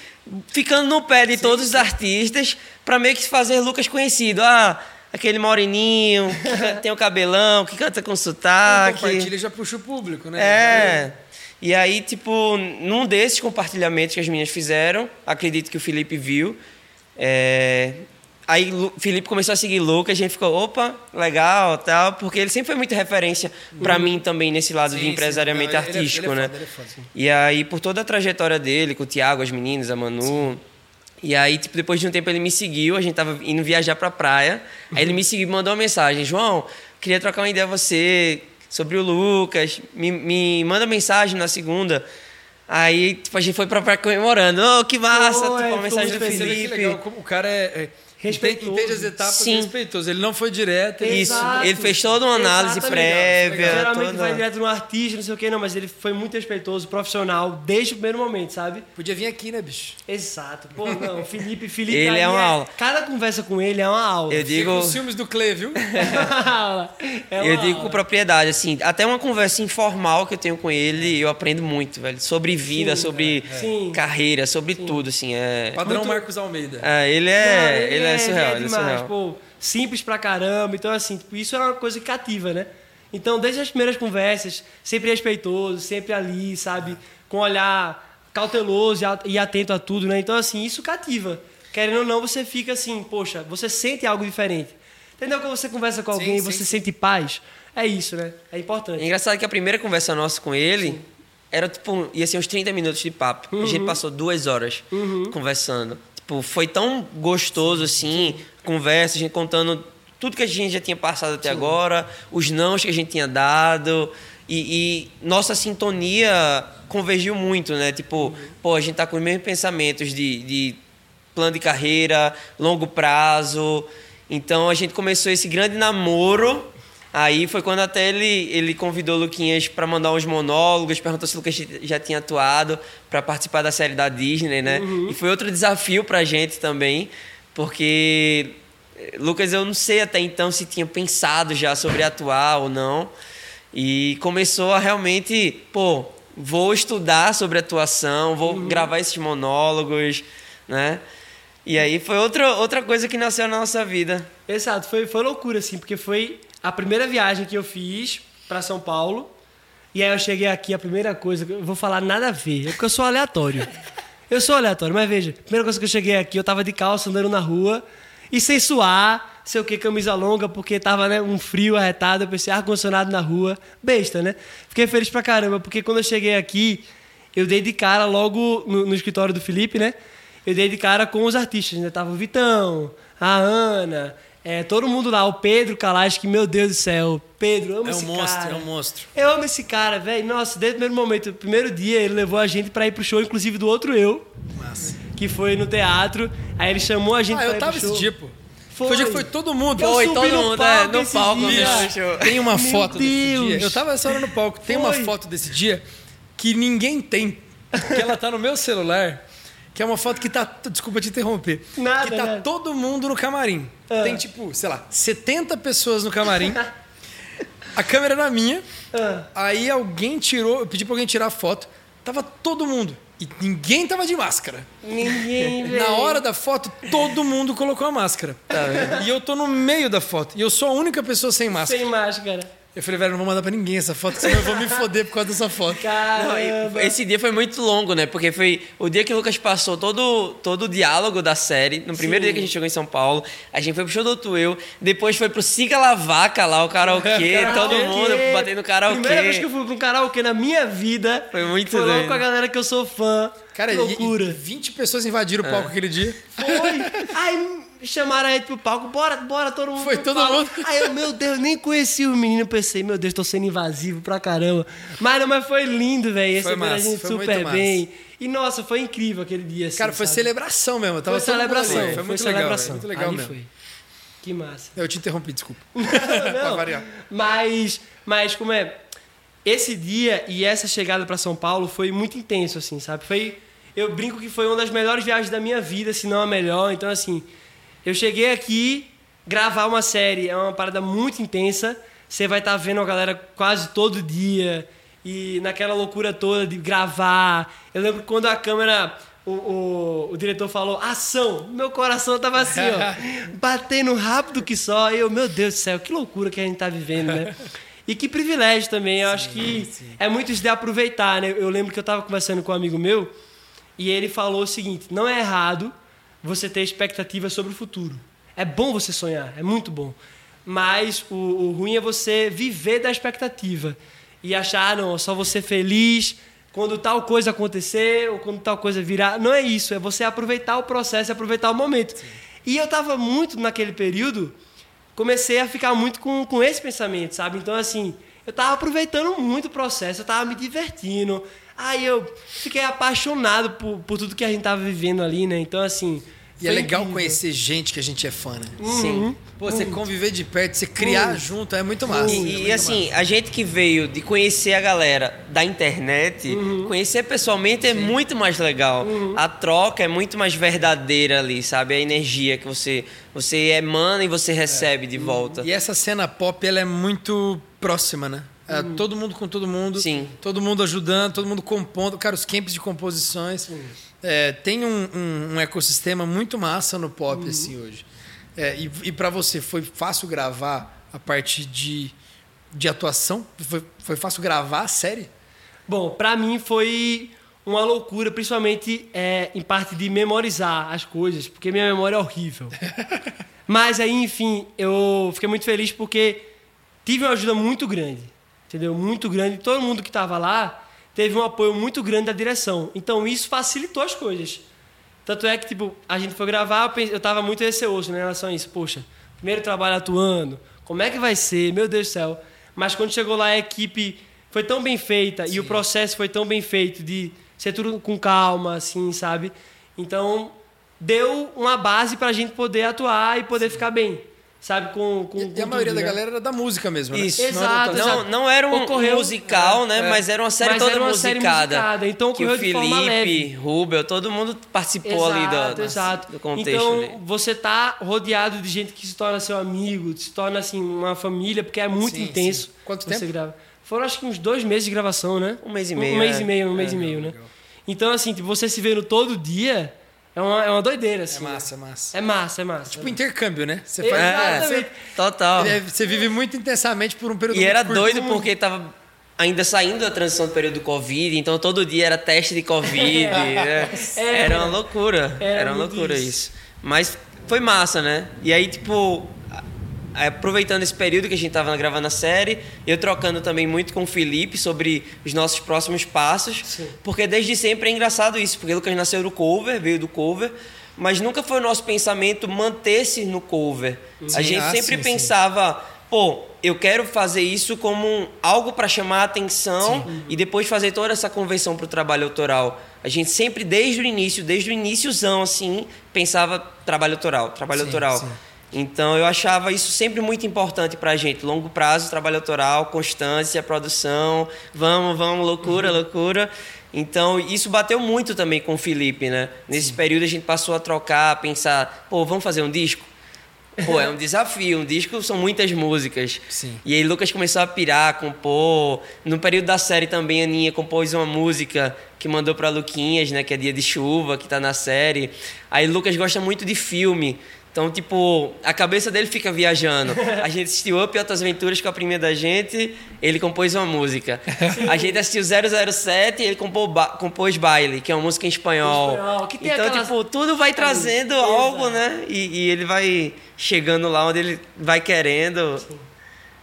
[SPEAKER 3] ficando no pé de todos os artistas, pra meio que fazer Lucas conhecido. Ah, aquele moreninho, que tem o cabelão, que canta com sotaque.
[SPEAKER 1] Compartilha e já puxa o público, né?
[SPEAKER 3] É. E aí, tipo, num desses compartilhamentos que as meninas fizeram, acredito que o Felipe viu. é, Aí o Felipe começou a seguir Lucas, a gente ficou, opa, legal, tal, porque ele sempre foi muita referência pra mim também nesse lado
[SPEAKER 1] Sim,
[SPEAKER 3] de
[SPEAKER 1] sim.
[SPEAKER 3] empresariamento
[SPEAKER 1] Não, ele é-
[SPEAKER 3] artístico,
[SPEAKER 1] ele é
[SPEAKER 3] né?
[SPEAKER 1] foda, ele é foda, sim.
[SPEAKER 3] E aí, por toda a trajetória dele, com o Thiago, as meninas, a Manu. E aí, tipo, depois de um tempo ele me seguiu, a gente tava indo viajar pra praia. Aí ele me seguiu e mandou uma mensagem: João, queria trocar uma ideia com você sobre o Lucas. Me, me manda mensagem na segunda. Aí, tipo, a gente foi pra praia comemorando. Oh, que massa!
[SPEAKER 2] Foi,
[SPEAKER 3] tipo, uma mensagem do Felipe.
[SPEAKER 1] legal, como o cara é, é
[SPEAKER 2] Respeitoso.
[SPEAKER 1] Entende as etapas
[SPEAKER 3] Sim.
[SPEAKER 1] respeitoso. Ele não foi direto. ele-
[SPEAKER 3] Isso, ele fez toda uma análise
[SPEAKER 2] Exatamente.
[SPEAKER 3] prévia.
[SPEAKER 2] Geralmente
[SPEAKER 3] toda-
[SPEAKER 2] vai direto no artista, não sei o que, não, mas ele foi muito respeitoso, profissional, desde o primeiro momento, sabe?
[SPEAKER 1] Podia vir aqui, né, bicho?
[SPEAKER 2] Exato. Pô, não, Felipe, Felipe.
[SPEAKER 3] Ele é uma aula.
[SPEAKER 2] Cada conversa com ele é uma aula.
[SPEAKER 3] Eu digo.
[SPEAKER 1] os filmes do Clay, viu?
[SPEAKER 2] é uma
[SPEAKER 3] Eu digo
[SPEAKER 2] aula.
[SPEAKER 3] com propriedade, assim, até uma conversa informal que eu tenho com ele, eu aprendo muito, velho. Sobre vida,
[SPEAKER 2] Sim,
[SPEAKER 3] sobre
[SPEAKER 2] Sim.
[SPEAKER 3] carreira, sobre tudo, assim. É...
[SPEAKER 1] Padrão
[SPEAKER 2] Muito-
[SPEAKER 1] Marcos Almeida.
[SPEAKER 3] É, ele
[SPEAKER 2] Não,
[SPEAKER 3] é, ele é surreal, ele é
[SPEAKER 2] demais,
[SPEAKER 3] surreal.
[SPEAKER 2] pô, simples pra caramba. Então, assim, tipo, isso era uma coisa que cativa, né? Então, desde as primeiras conversas, sempre respeitoso, sempre ali, sabe? Com um olhar cauteloso e atento a tudo, né? Então, assim, isso cativa. Querendo ou não, você fica assim, poxa, você sente algo diferente. Entendeu? Quando você conversa com alguém
[SPEAKER 1] sim,
[SPEAKER 2] você
[SPEAKER 1] sim.
[SPEAKER 2] sente paz, é isso, né? É
[SPEAKER 3] É
[SPEAKER 2] importante.
[SPEAKER 3] engraçado que a primeira conversa nossa com ele era, tipo, ia ser uns 30 minutos de papo. A gente passou duas horas conversando. Tipo, foi tão gostoso, assim, conversa, a gente contando tudo que a gente já tinha passado até agora, os nãos que a gente tinha dado. E, e nossa sintonia convergiu muito, né? Tipo, pô, a gente tá com os mesmos pensamentos de, de plano de carreira, longo prazo. Então a gente começou esse grande namoro. Aí foi quando até ele, ele convidou o Luquinhas para mandar uns monólogos, perguntou se o Lucas já tinha atuado para participar da série da Disney, né? E foi outro desafio pra gente também, porque Lucas eu não sei até então se tinha pensado já sobre atuar ou não. E começou a realmente, pô, vou estudar sobre atuação, vou gravar esses monólogos, né? E aí foi outra, outra coisa que nasceu na nossa vida.
[SPEAKER 2] Exato, foi, foi loucura, assim, porque foi a primeira viagem que eu fiz pra São Paulo. E aí eu cheguei aqui, a primeira coisa, eu vou falar nada a ver, é porque eu sou aleatório. Eu sou aleatório, mas veja, a primeira coisa que eu cheguei aqui, eu tava de calça andando na rua e sem suar, sei o que, camisa longa, porque tava né, um frio arretado, eu pensei, ar-condicionado na rua, besta, né? Fiquei feliz pra caramba, porque quando eu cheguei aqui, eu dei de cara logo no, no escritório do Felipe, né? Eu dei de cara com os artistas, né? Tava o Vitão, a Ana, é, todo mundo lá, o Pedro Calais, que, meu Deus do céu, Pedro, amo
[SPEAKER 1] É um
[SPEAKER 2] esse
[SPEAKER 1] monstro,
[SPEAKER 2] cara.
[SPEAKER 1] é um monstro.
[SPEAKER 2] Eu amo esse cara, velho. Nossa, desde o primeiro momento, o primeiro dia, ele levou a gente pra ir pro show, inclusive do outro eu,
[SPEAKER 1] Massa.
[SPEAKER 2] que foi no teatro. Aí ele chamou a gente
[SPEAKER 1] Ah,
[SPEAKER 2] pra
[SPEAKER 1] eu
[SPEAKER 2] ir
[SPEAKER 1] tava
[SPEAKER 2] pro show.
[SPEAKER 1] esse dia, pô.
[SPEAKER 2] Foi.
[SPEAKER 1] Foi o dia que foi todo mundo.
[SPEAKER 2] Eu
[SPEAKER 3] Foi, todo
[SPEAKER 2] no
[SPEAKER 3] mundo,
[SPEAKER 2] palco
[SPEAKER 3] é, no
[SPEAKER 2] esse
[SPEAKER 3] palco mesmo.
[SPEAKER 1] Tem uma
[SPEAKER 2] Meu
[SPEAKER 1] foto desse
[SPEAKER 2] Deus.
[SPEAKER 1] dia. Eu tava essa hora no palco. Tem uma
[SPEAKER 2] Foi.
[SPEAKER 1] foto desse dia que ninguém tem. Que ela tá no meu celular. Que é uma foto que tá. Desculpa te interromper.
[SPEAKER 2] Nada,
[SPEAKER 1] que tá
[SPEAKER 2] nada.
[SPEAKER 1] todo mundo no camarim.
[SPEAKER 2] Ah.
[SPEAKER 1] Tem tipo, sei lá, 70 pessoas no camarim. A câmera na minha.
[SPEAKER 2] Ah.
[SPEAKER 1] Aí alguém tirou. Eu pedi pra alguém tirar a foto. Tava todo mundo. E ninguém tava de máscara.
[SPEAKER 2] Ninguém, velho.
[SPEAKER 1] Na hora da foto, todo mundo colocou a máscara.
[SPEAKER 3] Tá
[SPEAKER 1] e eu tô no meio da foto. E eu sou a única pessoa sem máscara.
[SPEAKER 2] Sem máscara.
[SPEAKER 1] Eu falei, velho, não vou mandar pra ninguém essa foto, senão eu vou me foder por causa dessa foto.
[SPEAKER 2] Caramba.
[SPEAKER 3] e esse dia foi muito longo, né? Porque foi o dia que o Lucas passou todo, todo o diálogo da série. No primeiro
[SPEAKER 2] Sim.
[SPEAKER 3] dia que a gente chegou em São Paulo, a gente foi pro show do Tueu, depois foi pro Siga La Vaca lá, o karaokê, todo mundo batendo karaokê.
[SPEAKER 2] Primeira vez que eu fui um karaokê na minha vida.
[SPEAKER 3] Foi muito
[SPEAKER 2] Foi logo
[SPEAKER 3] doido.
[SPEAKER 2] com a galera que eu sou fã.
[SPEAKER 1] Cara,
[SPEAKER 2] que
[SPEAKER 1] e-
[SPEAKER 2] loucura.
[SPEAKER 1] E, 20 pessoas invadiram o palco aquele dia.
[SPEAKER 2] Foi. Aí chamaram a gente pro palco, bora, bora, todo mundo.
[SPEAKER 1] Foi todo
[SPEAKER 2] palco.
[SPEAKER 1] mundo.
[SPEAKER 2] Aí eu, meu Deus, nem conheci o menino, pensei, meu Deus, tô sendo invasivo pra caramba. Mas não, mas foi lindo, velho.
[SPEAKER 1] Foi
[SPEAKER 2] Receberam a
[SPEAKER 1] massa,
[SPEAKER 2] gente
[SPEAKER 1] foi
[SPEAKER 2] super
[SPEAKER 1] massa.
[SPEAKER 2] bem. E nossa, foi incrível aquele dia. Assim,
[SPEAKER 1] Cara, foi
[SPEAKER 2] sabe?
[SPEAKER 1] celebração mesmo. eu Tava
[SPEAKER 2] Foi celebração.
[SPEAKER 1] Foi muito legal. velho, Muito legal mesmo.
[SPEAKER 2] foi. Que massa.
[SPEAKER 1] Eu te interrompi, desculpa. pra
[SPEAKER 2] Não,
[SPEAKER 1] variar.
[SPEAKER 2] mas, mas como é, esse dia e essa chegada para São Paulo foi muito intenso, assim, sabe? Foi, eu brinco que foi uma das melhores viagens da minha vida, se não a melhor. Então, assim, eu cheguei aqui, gravar uma série é uma parada muito intensa. Você vai estar vendo a galera quase todo dia e naquela loucura toda de gravar. Eu lembro quando a câmera o, o, o diretor falou ação, meu coração tava assim, ó, batendo rápido que só. E eu, meu Deus do céu, que loucura que a gente tá vivendo, né? E que privilégio também. Eu acho que é muito isso de aproveitar, né? Eu lembro que eu tava conversando com um amigo meu e ele falou o seguinte: não é errado você ter expectativas sobre o futuro. É bom você sonhar, é muito bom. Mas o, o ruim é você viver da expectativa e achar, ah, não, só você feliz quando tal coisa acontecer ou quando tal coisa virar. Não é isso, é você aproveitar o processo e aproveitar o momento. E eu tava muito naquele período, comecei a ficar muito com, com esse pensamento, sabe? Então, assim, eu tava aproveitando muito o processo, eu tava me divertindo. Aí eu fiquei apaixonado por, por tudo que a gente tava vivendo ali, né? Então, assim.
[SPEAKER 1] E é legal
[SPEAKER 2] incrível.
[SPEAKER 1] conhecer gente que a gente é fã, né?
[SPEAKER 3] Sim.
[SPEAKER 1] Pô, você conviver de perto, você criar
[SPEAKER 2] Uhum.
[SPEAKER 1] junto, é muito massa. é
[SPEAKER 3] E,
[SPEAKER 1] muito
[SPEAKER 3] e, assim, a gente que veio de conhecer a galera da internet,
[SPEAKER 2] Uhum.
[SPEAKER 3] conhecer pessoalmente é muito mais legal. A troca é muito mais verdadeira ali, sabe? A energia que você, você emana e você recebe de volta.
[SPEAKER 1] E essa cena pop, ela é muito próxima, né? É, Todo mundo com todo mundo.
[SPEAKER 3] Sim.
[SPEAKER 1] Todo mundo ajudando, todo mundo compondo. Cara, os camps de composições. É, tem um, um- um ecossistema muito massa no pop, assim, hoje. É, e e para você, foi fácil gravar a parte de, de atuação? Foi, foi fácil gravar a série?
[SPEAKER 2] Bom, pra mim foi uma loucura, principalmente é, em parte de memorizar as coisas, porque minha memória é horrível. Mas aí, enfim, eu fiquei muito feliz porque tive uma ajuda muito grande, entendeu? Muito grande. Todo mundo que estava lá teve um apoio muito grande da direção. Então isso facilitou as coisas. Tanto é que, tipo, a gente foi gravar, eu pense- eu tava muito receoso né, em relação a isso. Poxa, primeiro trabalho atuando, como é que vai ser? Meu Deus do céu. Mas quando chegou lá, a equipe foi tão bem feita e o processo foi tão bem feito de ser tudo com calma, assim, sabe? Então, deu uma base pra gente poder atuar e poder ficar bem, sabe? Com, com,
[SPEAKER 1] E,
[SPEAKER 2] com
[SPEAKER 1] e a maioria
[SPEAKER 2] tudo,
[SPEAKER 1] da
[SPEAKER 2] né?
[SPEAKER 1] galera era da música mesmo, né?
[SPEAKER 3] Isso.
[SPEAKER 1] Não era
[SPEAKER 2] Exato.
[SPEAKER 3] Não, não era um
[SPEAKER 2] Ocorreu-
[SPEAKER 3] musical, né?
[SPEAKER 1] é.
[SPEAKER 3] Mas era uma série
[SPEAKER 2] Mas
[SPEAKER 3] toda
[SPEAKER 2] era uma série
[SPEAKER 3] musicada.
[SPEAKER 2] musicada, então
[SPEAKER 3] que o Felipe. Rubel, todo mundo participou ali do,
[SPEAKER 2] exato.
[SPEAKER 3] do contexto.
[SPEAKER 2] Então,
[SPEAKER 3] ali.
[SPEAKER 2] você tá rodeado de gente que se torna seu amigo, se torna assim uma família, porque é muito
[SPEAKER 1] Sim,
[SPEAKER 2] intenso.
[SPEAKER 1] sim. Quanto
[SPEAKER 2] você
[SPEAKER 1] tempo?
[SPEAKER 2] grava. Foram acho que uns dois meses de gravação, né?
[SPEAKER 3] Um mês e
[SPEAKER 2] Um,
[SPEAKER 3] meio,
[SPEAKER 2] mês
[SPEAKER 3] é.
[SPEAKER 2] e meio, um mês e meio, né? Então, assim, tipo, você se vendo todo dia é uma, é uma doideira,
[SPEAKER 1] É
[SPEAKER 2] assim.
[SPEAKER 1] massa, é massa.
[SPEAKER 2] É massa, é massa.
[SPEAKER 1] Tipo intercâmbio, né? Você
[SPEAKER 2] É,
[SPEAKER 1] faz.
[SPEAKER 2] Exatamente.
[SPEAKER 1] você-
[SPEAKER 3] Total.
[SPEAKER 1] é, Você vive muito intensamente por um período
[SPEAKER 3] E era doido porque tava ainda saindo da transição do período do Covid, então todo dia era teste de Covid. né? Era uma loucura.
[SPEAKER 2] Era
[SPEAKER 3] Era uma loucura
[SPEAKER 2] isso.
[SPEAKER 3] isso. Mas foi massa, né? E aí, tipo, aproveitando esse período que a gente tava gravando a série, eu trocando também muito com o Felipe sobre os nossos próximos passos.
[SPEAKER 2] Sim.
[SPEAKER 3] Porque desde sempre é engraçado isso, porque o Lucas nasceu do cover, veio do cover. Mas nunca foi o nosso pensamento manter-se no cover. a
[SPEAKER 1] Sim,
[SPEAKER 3] gente
[SPEAKER 1] ah,
[SPEAKER 3] sempre
[SPEAKER 1] sim, sim.
[SPEAKER 3] pensava, pô, eu quero fazer isso como algo para chamar a atenção e depois fazer toda essa conversão para o trabalho autoral. A gente sempre, desde o início, desde o iníciozão, assim, pensava trabalho autoral, trabalho
[SPEAKER 1] Sim,
[SPEAKER 3] autoral.
[SPEAKER 1] Sim.
[SPEAKER 3] Então eu achava isso sempre muito importante pra gente. Longo prazo, trabalho autoral, constância, produção, vamos, vamos, loucura, loucura. Então isso bateu muito também com o Felipe, né? Nesse período a gente passou a trocar, a pensar, pô, vamos fazer um disco? Pô, é um desafio. Um disco são muitas músicas.
[SPEAKER 1] Sim.
[SPEAKER 3] E aí Lucas começou a pirar, compor. No período da série também a Aninha compôs uma música que mandou pra Luquinhas, né? Que é Dia de Chuva, que tá na série. Aí Lucas gosta muito de filme. Então, tipo, a cabeça dele fica viajando. A gente assistiu Up e Outras Aventuras com a primeira da gente, ele compôs uma música. A gente assistiu 007 e ele compôs, ba compôs Baile, que é uma música em espanhol.
[SPEAKER 2] Espanhol, que tem
[SPEAKER 3] então,
[SPEAKER 2] aquelas-
[SPEAKER 3] tipo, tudo vai trazendo
[SPEAKER 2] Exato.
[SPEAKER 3] algo, né? E, e ele vai chegando lá onde ele vai querendo.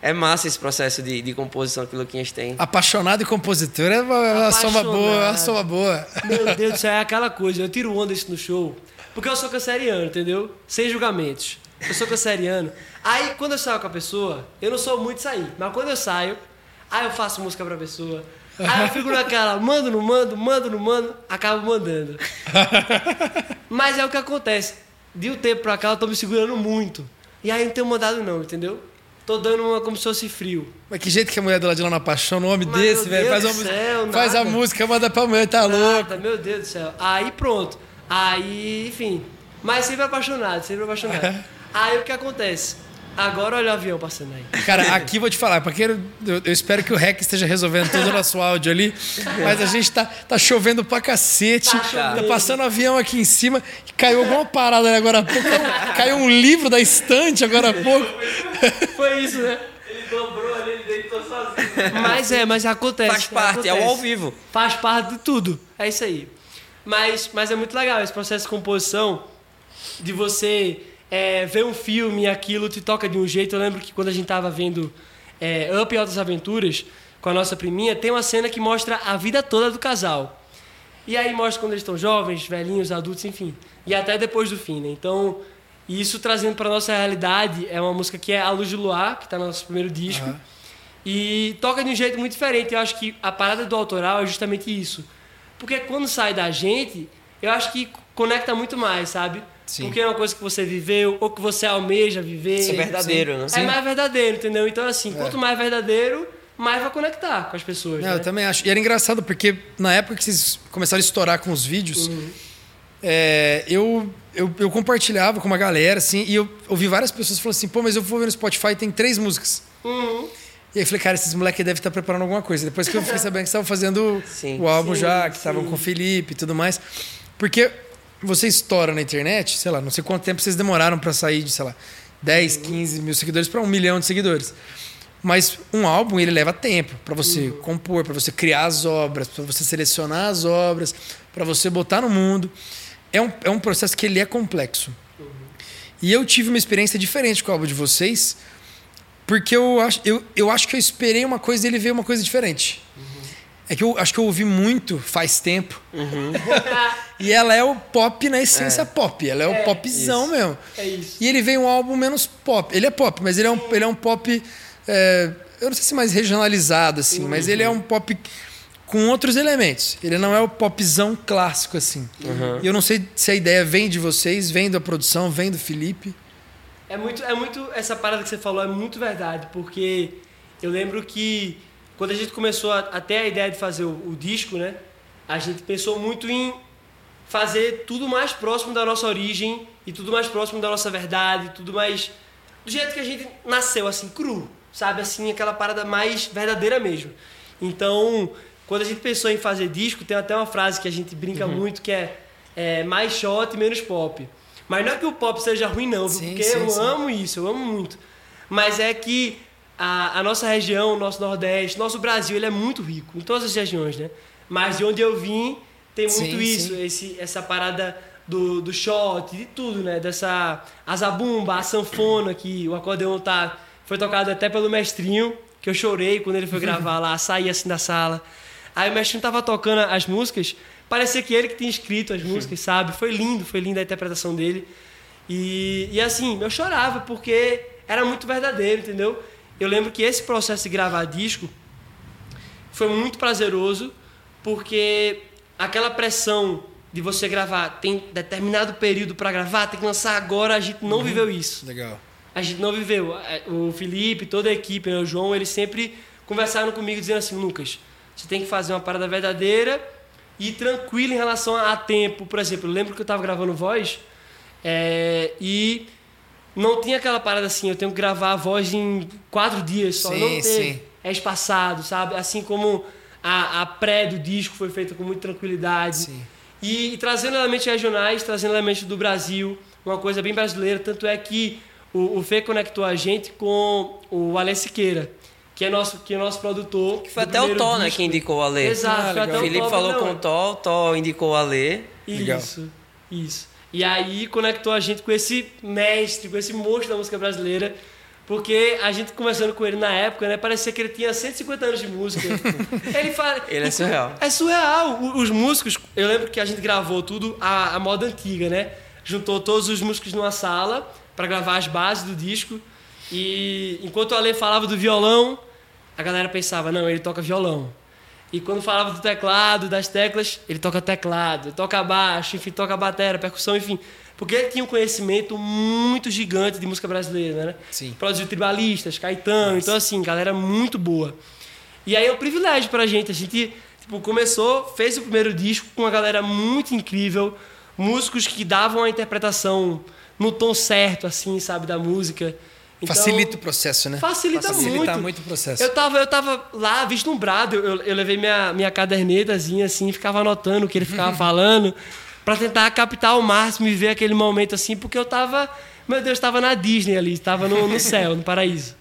[SPEAKER 3] É massa esse processo de, de composição que o Luquinhas tem.
[SPEAKER 1] Apaixonado e compositor é uma, uma soma boa, é uma soma boa.
[SPEAKER 2] Meu Deus do céu, é aquela coisa. Eu tiro onda isso no show. Porque eu sou canceriano, entendeu? Sem julgamentos. Eu sou canceriano. Aí, quando eu saio com a pessoa, eu não sou muito sair. Mas quando eu saio, aí eu faço música pra pessoa. Aí eu fico naquela, mando, não mando, mando, não mando, acabo mandando. Mas é o que acontece. De um tempo pra cá, eu tô me segurando muito. E aí não tenho mandado não, entendeu? Tô dando uma como se fosse frio.
[SPEAKER 1] Mas que jeito que a mulher do lado de lá não apaixona um homem
[SPEAKER 2] Mas,
[SPEAKER 1] desse, velho. Faz, uma
[SPEAKER 2] céu,
[SPEAKER 1] faz a música, manda pra mulher, tá louco.
[SPEAKER 2] Nada, meu Deus do céu. Aí pronto. Aí, enfim. Mas sempre apaixonado, sempre apaixonado. Aí o que acontece? Agora olha o avião passando aí.
[SPEAKER 1] Cara, aqui vou te falar, porque eu, eu espero que o REC esteja resolvendo todo o nosso áudio ali, mas a gente tá, tá chovendo pra cacete,
[SPEAKER 2] Tá
[SPEAKER 1] tá, passando um avião aqui em cima, e caiu alguma parada ali agora há pouco, caiu um livro da estante agora há pouco.
[SPEAKER 2] Foi isso, né?
[SPEAKER 4] Ele dobrou ali, ele deitou sozinho.
[SPEAKER 2] Mas é, mas acontece.
[SPEAKER 3] Faz parte, é o
[SPEAKER 2] acontece.
[SPEAKER 3] ao vivo.
[SPEAKER 2] Faz parte de tudo. É isso aí. Mas, mas é muito legal esse processo de composição, de você é, ver um filme e aquilo te toca de um jeito. Eu lembro que quando a gente tava vendo é, Up e Altas Aventuras com a nossa priminha, tem uma cena que mostra a vida toda do casal. E aí mostra quando eles estão jovens, velhinhos, adultos, enfim. E até depois do fim, né? Então, isso trazendo para nossa realidade é uma música que é A Luz do Luar, que está no nosso primeiro disco. E toca de um jeito muito diferente. Eu acho que a parada do autoral é justamente isso. Porque quando sai da gente, eu acho que conecta muito mais, sabe?
[SPEAKER 1] Sim.
[SPEAKER 2] Porque é uma coisa que você viveu ou que você almeja viver.
[SPEAKER 3] É verdadeiro, né?
[SPEAKER 2] É mais verdadeiro, entendeu? Então, assim, quanto mais verdadeiro, mais vai conectar com as pessoas.
[SPEAKER 1] Não,
[SPEAKER 2] né?
[SPEAKER 1] eu também acho. E era engraçado porque na época que vocês começaram a estourar com os vídeos, é, eu, eu, eu compartilhava com uma galera, assim, e eu ouvi várias pessoas falando assim, pô, mas eu vou ver no Spotify tem três músicas.
[SPEAKER 2] Uhum.
[SPEAKER 1] E aí falei, cara, esses moleques devem estar preparando alguma coisa. Depois que eu fiquei sabendo que estavam fazendo
[SPEAKER 3] Sim.
[SPEAKER 1] o álbum
[SPEAKER 2] Sim,
[SPEAKER 1] já, que estavam com o Felipe e tudo mais. Porque você estoura na internet, sei lá, não sei quanto tempo vocês demoraram pra sair de, sei lá, 10, 15 mil seguidores pra um milhão de seguidores. Mas um álbum, ele leva tempo pra você compor, pra você criar as obras, pra você selecionar as obras, pra você botar no mundo. É um, é um processo que ele é complexo. E eu tive uma experiência diferente com o álbum de vocês, porque eu acho, eu, eu acho que eu esperei uma coisa e ele veio uma coisa diferente. É que eu acho que eu ouvi muito faz tempo. e ela é o pop na essência pop. Ela é, o
[SPEAKER 2] É,
[SPEAKER 1] popzão
[SPEAKER 3] isso.
[SPEAKER 1] mesmo.
[SPEAKER 2] É isso.
[SPEAKER 1] E ele veio um álbum menos pop. Ele é pop, mas ele é um, ele é um pop. é, eu não sei se mais regionalizado, assim, mas ele é um pop com outros elementos. Ele não é o popzão clássico, assim. E eu não sei se a ideia vem de vocês, vem da produção, vem do Felipe.
[SPEAKER 2] É muito, é muito. Essa parada que você falou é muito verdade, porque eu lembro que quando a gente começou a, a ter a ideia de fazer o, o disco, né? A gente pensou muito em fazer tudo mais próximo da nossa origem e tudo mais próximo da nossa verdade, tudo mais do jeito que a gente nasceu, assim, cru, sabe? Assim, aquela parada mais verdadeira mesmo. Então, quando a gente pensou em fazer disco, tem até uma frase que a gente brinca muito que é, é mais shot menos pop. Mas não é que o pop seja ruim, não?
[SPEAKER 1] Sim,
[SPEAKER 2] porque
[SPEAKER 1] sim,
[SPEAKER 2] eu
[SPEAKER 1] sim.
[SPEAKER 2] amo isso, eu amo muito. Mas é que a, a nossa região, o nosso Nordeste, nosso Brasil, ele é muito rico, em todas as regiões, né? Mas de onde eu vim, tem muito isso. Esse, essa parada do, do shot, de tudo, né? Dessa a zabumba, a sanfona, que o acordeão tá, foi tocado até pelo mestrinho, que eu chorei quando ele foi gravar lá, saí assim da sala. Aí o mestrinho tava tocando as músicas, parecia que ele que tinha escrito as músicas, sabe? Foi lindo, foi linda a interpretação dele. E, e assim, eu chorava porque era muito verdadeiro, entendeu? Eu lembro que esse processo de gravar disco foi muito prazeroso, porque aquela pressão de você gravar, tem determinado período para gravar, tem que lançar agora, a gente não viveu isso.
[SPEAKER 1] Legal.
[SPEAKER 2] A gente não viveu. O Felipe, toda a equipe, né, o João, eles sempre conversaram comigo dizendo assim, Lucas, você tem que fazer uma parada verdadeira e tranquilo em relação a tempo. Por exemplo, eu lembro que eu estava gravando voz é, e não tinha aquela parada assim, eu tenho que gravar a voz em quatro dias só.
[SPEAKER 1] Sim,
[SPEAKER 2] não teve.
[SPEAKER 1] sim.
[SPEAKER 2] É espaçado, sabe? Assim como a, a pré do disco foi feita com muita tranquilidade. E, e trazendo elementos regionais, trazendo elementos do Brasil, uma coisa bem brasileira. Tanto é que o, o Fê conectou a gente com o Ale Siqueira, que é nosso, que é nosso produtor.
[SPEAKER 3] Que foi até o Tó, né, que indicou o Alê.
[SPEAKER 2] Exato,
[SPEAKER 1] Ah,
[SPEAKER 2] foi
[SPEAKER 1] legal.
[SPEAKER 2] até
[SPEAKER 3] O
[SPEAKER 2] o
[SPEAKER 3] Felipe
[SPEAKER 2] Tó,
[SPEAKER 3] falou
[SPEAKER 2] não,
[SPEAKER 3] com o Tó, o Tó indicou o Alê.
[SPEAKER 1] Legal.
[SPEAKER 2] Isso, isso. E aí conectou a gente com esse mestre, com esse monstro da música brasileira, porque a gente conversando com ele na época, né, parecia que ele tinha 150 anos de música. ele fala,
[SPEAKER 3] Ele é surreal.
[SPEAKER 2] É surreal. Os músicos, eu lembro que a gente gravou tudo a, a moda antiga, né? Juntou todos os músicos numa sala para gravar as bases do disco. E enquanto o Ale falava do violão, a galera pensava, não, ele toca violão. E quando falava do teclado, das teclas, ele toca teclado, toca baixo, enfim, toca bateria, percussão, enfim. Porque ele tinha um conhecimento muito gigante de música brasileira, né?
[SPEAKER 1] Sim.
[SPEAKER 2] Produziu tribalistas, Caetano, então assim, galera muito boa. E aí é um privilégio pra gente. A gente tipo, começou, fez o primeiro disco com uma galera muito incrível, músicos que davam a interpretação no tom certo, assim, sabe, da música. Então,
[SPEAKER 1] Facilita o processo, né?
[SPEAKER 2] Facilita,
[SPEAKER 1] Facilita
[SPEAKER 2] muito.
[SPEAKER 1] muito o processo.
[SPEAKER 2] Eu tava, eu tava lá, vislumbrado, eu, eu, levei minha, minha cadernetazinha assim, ficava anotando o que ele ficava falando, pra tentar captar ao máximo e ver aquele momento assim, porque eu tava, meu Deus, tava na Disney ali, tava no, no céu, no paraíso.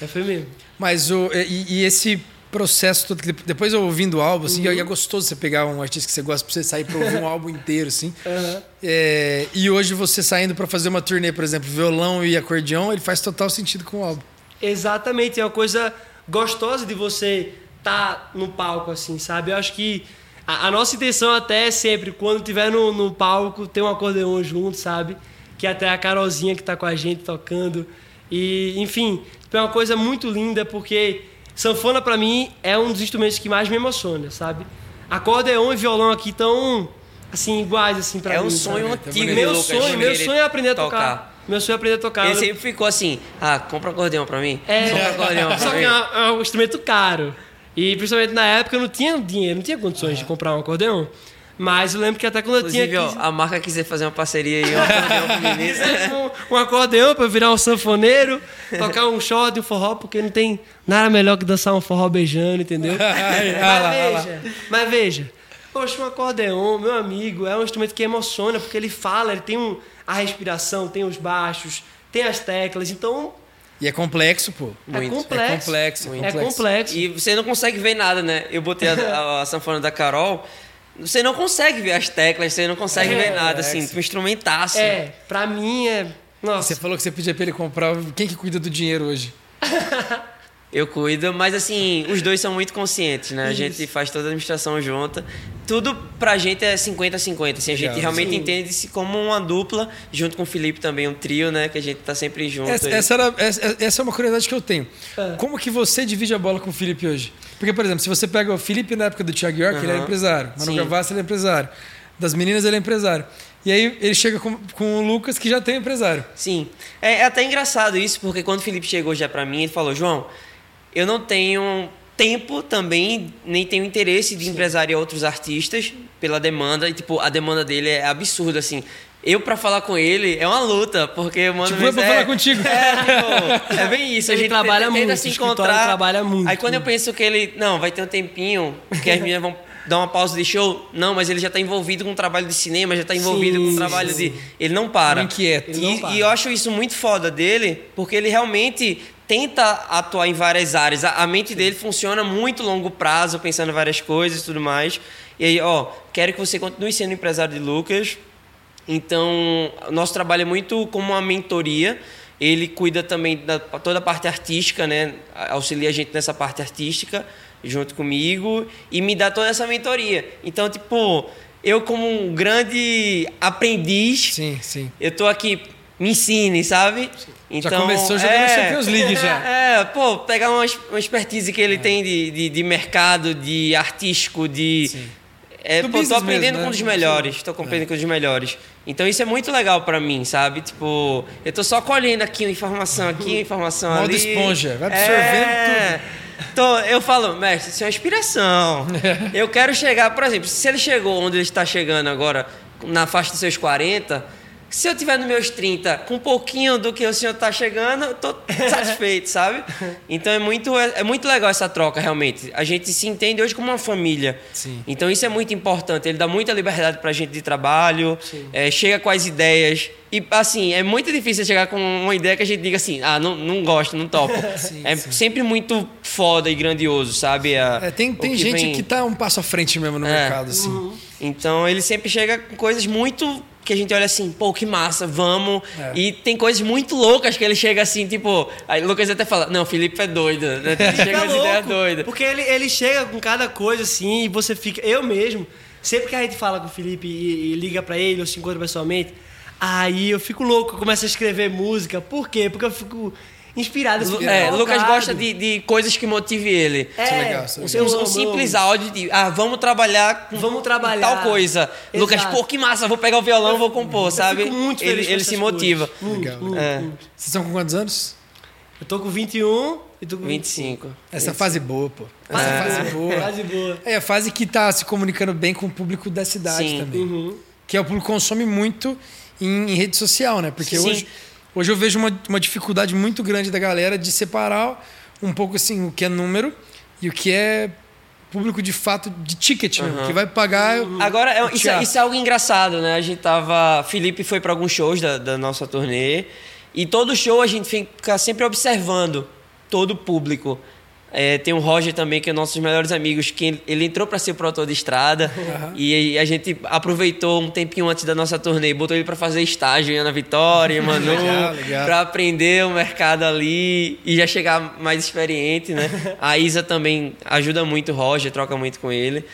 [SPEAKER 2] É, foi mesmo.
[SPEAKER 1] Mas o, e, e esse processo todo, que depois eu ouvindo o álbum, assim,
[SPEAKER 2] Uhum.
[SPEAKER 1] é gostoso você pegar um artista que você gosta pra você sair pra ouvir um álbum inteiro, assim.
[SPEAKER 2] Aham.
[SPEAKER 1] É, e hoje você saindo pra fazer uma turnê, por exemplo, violão e acordeão, ele faz total sentido com o álbum.
[SPEAKER 2] Exatamente, é uma coisa gostosa de você estar no palco, assim, sabe? Eu acho que a, a nossa intenção até é sempre, quando tiver no, no palco, ter um acordeon junto, sabe? Que até a Carolzinha que tá com a gente tocando. E, enfim, é uma coisa muito linda, porque sanfona pra mim é um dos instrumentos que mais me emociona, sabe? Acordeon e violão aqui estão, assim, iguais, assim, pra
[SPEAKER 3] É
[SPEAKER 2] mim.
[SPEAKER 3] um sonho
[SPEAKER 2] sabe?
[SPEAKER 3] antigo
[SPEAKER 2] Meu
[SPEAKER 3] Lucas
[SPEAKER 2] sonho, meu sonho é aprender a tocar.
[SPEAKER 3] tocar.
[SPEAKER 2] Meu sonho é aprender a tocar.
[SPEAKER 3] Ele
[SPEAKER 2] Eu-
[SPEAKER 3] sempre ficou assim, ah, compra acordeão pra mim.
[SPEAKER 2] é,
[SPEAKER 3] Compra acordeão pra
[SPEAKER 2] só que
[SPEAKER 3] mim.
[SPEAKER 2] é um, é um instrumento caro. E principalmente na época eu não tinha dinheiro, não tinha condições de comprar um acordeão. Mas eu lembro que até quando eu tinha
[SPEAKER 3] Inclusive, ó,
[SPEAKER 2] 15
[SPEAKER 3] a marca quiser fazer uma parceria aí, um acordeão com o
[SPEAKER 2] um, um acordeão pra eu virar um sanfoneiro, tocar um shot, um forró, porque não tem nada melhor que dançar um forró beijando, entendeu? Mas veja, mas veja, poxa, um acordeão, meu amigo, é um instrumento que emociona, porque ele fala, ele tem um, a respiração, tem os baixos, tem as teclas, então
[SPEAKER 1] E é complexo, pô.
[SPEAKER 2] é
[SPEAKER 3] Muito.
[SPEAKER 2] complexo.
[SPEAKER 1] É complexo,
[SPEAKER 2] É
[SPEAKER 1] complexo.
[SPEAKER 2] complexo.
[SPEAKER 3] E você não consegue ver nada, né? Eu botei a, a, a sanfona da Carol. Você não consegue ver as teclas, você não consegue
[SPEAKER 2] É,
[SPEAKER 3] ver nada, assim,
[SPEAKER 1] complexo.
[SPEAKER 3] um instrumentaço.
[SPEAKER 2] É, pra mim é. Nossa.
[SPEAKER 1] Você falou que você pedia pra ele comprar. Quem que cuida do dinheiro hoje?
[SPEAKER 3] Eu cuido, mas assim, os dois são muito conscientes, né? A
[SPEAKER 2] Isso.
[SPEAKER 3] gente faz toda a administração junta. Tudo pra gente é 50-50. Assim, a gente realmente
[SPEAKER 2] Sim.
[SPEAKER 3] entende-se como uma dupla, junto com o Felipe também, um trio, né? Que a gente tá sempre junto.
[SPEAKER 1] Essa, essa, era- essa- essa é uma curiosidade que eu tenho.
[SPEAKER 2] É.
[SPEAKER 1] Como que você divide a bola com o Felipe hoje? Porque, por exemplo, se você pega o Felipe na época do Thiago York, ele era empresário. Manu. Gavassi, ele é empresário. Das meninas, ele é empresário. E aí ele chega com, com o Lucas, que já tem empresário.
[SPEAKER 3] Sim. É, é até engraçado isso, porque quando o Felipe chegou já pra mim, ele falou: João, eu não tenho tempo também, nem tenho interesse de empresariar outros artistas pela demanda. E, tipo, a demanda dele é absurda, assim. Eu, pra falar com ele, é uma luta, porque eu mando
[SPEAKER 1] Tipo, eu pra falar contigo.
[SPEAKER 3] É, tipo, é bem isso. a
[SPEAKER 2] Ele
[SPEAKER 3] gente
[SPEAKER 2] trabalha
[SPEAKER 3] tenta,
[SPEAKER 2] muito,
[SPEAKER 3] tenta se encontrar.
[SPEAKER 2] trabalha muito.
[SPEAKER 3] Aí quando eu penso que ele, não, vai ter um tempinho, que as meninas vão dar uma pausa de show, não, mas ele já tá envolvido com o trabalho de cinema, já tá envolvido com o
[SPEAKER 2] Sim,
[SPEAKER 3] trabalho
[SPEAKER 2] sim.
[SPEAKER 3] de. Ele não para.
[SPEAKER 1] Não.
[SPEAKER 2] Ele não
[SPEAKER 3] E,
[SPEAKER 2] para.
[SPEAKER 3] e eu acho isso muito foda dele, porque ele realmente tenta atuar em várias áreas. A, a mente dele funciona muito longo prazo, pensando em várias coisas e tudo mais. E aí, ó, quero que você continue sendo empresário de Lucas. Então, nosso trabalho é muito como uma mentoria. Ele cuida também da toda a parte artística, né? Auxilia a gente nessa parte artística junto comigo e me dá toda essa mentoria. Então, tipo, eu como um grande aprendiz,
[SPEAKER 1] Sim, sim.
[SPEAKER 3] eu tô aqui, me ensine, sabe?
[SPEAKER 1] Já começou jogando
[SPEAKER 3] é,
[SPEAKER 1] Champions League já.
[SPEAKER 3] É, pô, pegar uma, uma expertise que ele tem de, de, de mercado, de artístico, de.
[SPEAKER 1] Sim.
[SPEAKER 3] É,
[SPEAKER 1] Do
[SPEAKER 3] pô, tô aprendendo
[SPEAKER 1] mesmo, né?
[SPEAKER 3] com os melhores, tô aprendendo com os melhores. Então isso é muito legal pra mim, sabe? Tipo, eu tô só colhendo aqui uma informação aqui, uma informação
[SPEAKER 1] Modo
[SPEAKER 3] ali.
[SPEAKER 1] esponja, vai absorvendo
[SPEAKER 3] é. Então, eu falo, mestre, isso é uma inspiração. eu quero chegar, por exemplo, se ele chegou onde ele está chegando agora, na faixa dos seus 40, Se eu tiver nos meus 30, com um pouquinho do que o senhor tá chegando, eu tô satisfeito, sabe? Então é muito, é, é muito legal essa troca, realmente. A gente se entende hoje como uma família.
[SPEAKER 1] Sim.
[SPEAKER 3] Então isso é muito importante. Ele dá muita liberdade pra gente de trabalho, é, chega com as ideias. E assim, é muito difícil chegar com uma ideia que a gente diga assim, ah, não, não gosto, não topo.
[SPEAKER 1] Sim,
[SPEAKER 3] é
[SPEAKER 1] sim.
[SPEAKER 3] sempre muito foda e grandioso, sabe? A-
[SPEAKER 1] É, tem
[SPEAKER 3] o
[SPEAKER 1] tem
[SPEAKER 3] que
[SPEAKER 1] gente
[SPEAKER 3] vem-
[SPEAKER 1] que tá um passo à frente mesmo no
[SPEAKER 3] É.
[SPEAKER 1] mercado, assim.
[SPEAKER 3] Então ele sempre chega com coisas muito que a gente olha assim, pô, que massa, vamos.
[SPEAKER 1] É.
[SPEAKER 3] E tem coisas muito loucas que ele chega assim, tipo. Aí o Lucas até fala, não, Felipe é doido. Né? Ele chega com as ideias
[SPEAKER 2] louco,
[SPEAKER 3] doidas.
[SPEAKER 2] Porque ele, ele chega com cada coisa assim e você fica. Eu mesmo, sempre que a gente fala com o Felipe e, e liga pra ele ou se encontra pessoalmente, aí eu fico louco, eu começo a escrever música. Por quê? Porque eu fico inspirado. eu fico
[SPEAKER 3] É, Lucas gosta de, de coisas que motive ele.
[SPEAKER 2] É,
[SPEAKER 1] Isso é legal, isso é
[SPEAKER 3] Um,
[SPEAKER 1] legal.
[SPEAKER 3] um
[SPEAKER 2] amo,
[SPEAKER 3] simples áudio de, ah, vamos trabalhar com
[SPEAKER 2] Vamos trabalhar.
[SPEAKER 3] tal coisa.
[SPEAKER 2] Exato.
[SPEAKER 3] Lucas, pô, que massa, vou pegar o violão, vou compor, sabe?
[SPEAKER 2] Eu fico muito
[SPEAKER 3] ele
[SPEAKER 2] feliz com
[SPEAKER 3] ele
[SPEAKER 2] essas
[SPEAKER 3] se motiva.
[SPEAKER 2] coisas.
[SPEAKER 1] Legal,
[SPEAKER 2] muito,
[SPEAKER 3] É.
[SPEAKER 2] muito.
[SPEAKER 1] Vocês estão com quantos anos?
[SPEAKER 2] Eu tô com 21 e tô com
[SPEAKER 3] 25.
[SPEAKER 1] Essa fase boa, pô. Essa
[SPEAKER 2] É.
[SPEAKER 1] fase boa.
[SPEAKER 2] Fase boa.
[SPEAKER 1] É a fase que tá se comunicando bem com o público da cidade
[SPEAKER 3] Sim.
[SPEAKER 1] também.
[SPEAKER 2] Uhum.
[SPEAKER 1] Que é o público consome muito em, em rede social, né? Porque
[SPEAKER 3] Sim.
[SPEAKER 1] hoje, hoje eu vejo uma, uma dificuldade muito grande da galera de separar um pouco assim o que é número e o que é público de fato de ticket mesmo, que vai pagar.
[SPEAKER 3] Agora, é-
[SPEAKER 1] o
[SPEAKER 3] isso, é, isso é algo engraçado, né? A gente tava. Felipe foi para alguns shows da, da nossa turnê. E todo show a gente fica sempre observando todo o público. É, tem o Roger também, que é um dos nossos melhores amigos, que ele- entrou para ser produtor de estrada. E aí a gente aproveitou um tempinho antes da nossa turnê, botou ele para fazer estágio em Ana Vitória, em Manu, para aprender o mercado ali e já chegar mais experiente, né? A Isa também ajuda muito o Roger, troca muito com ele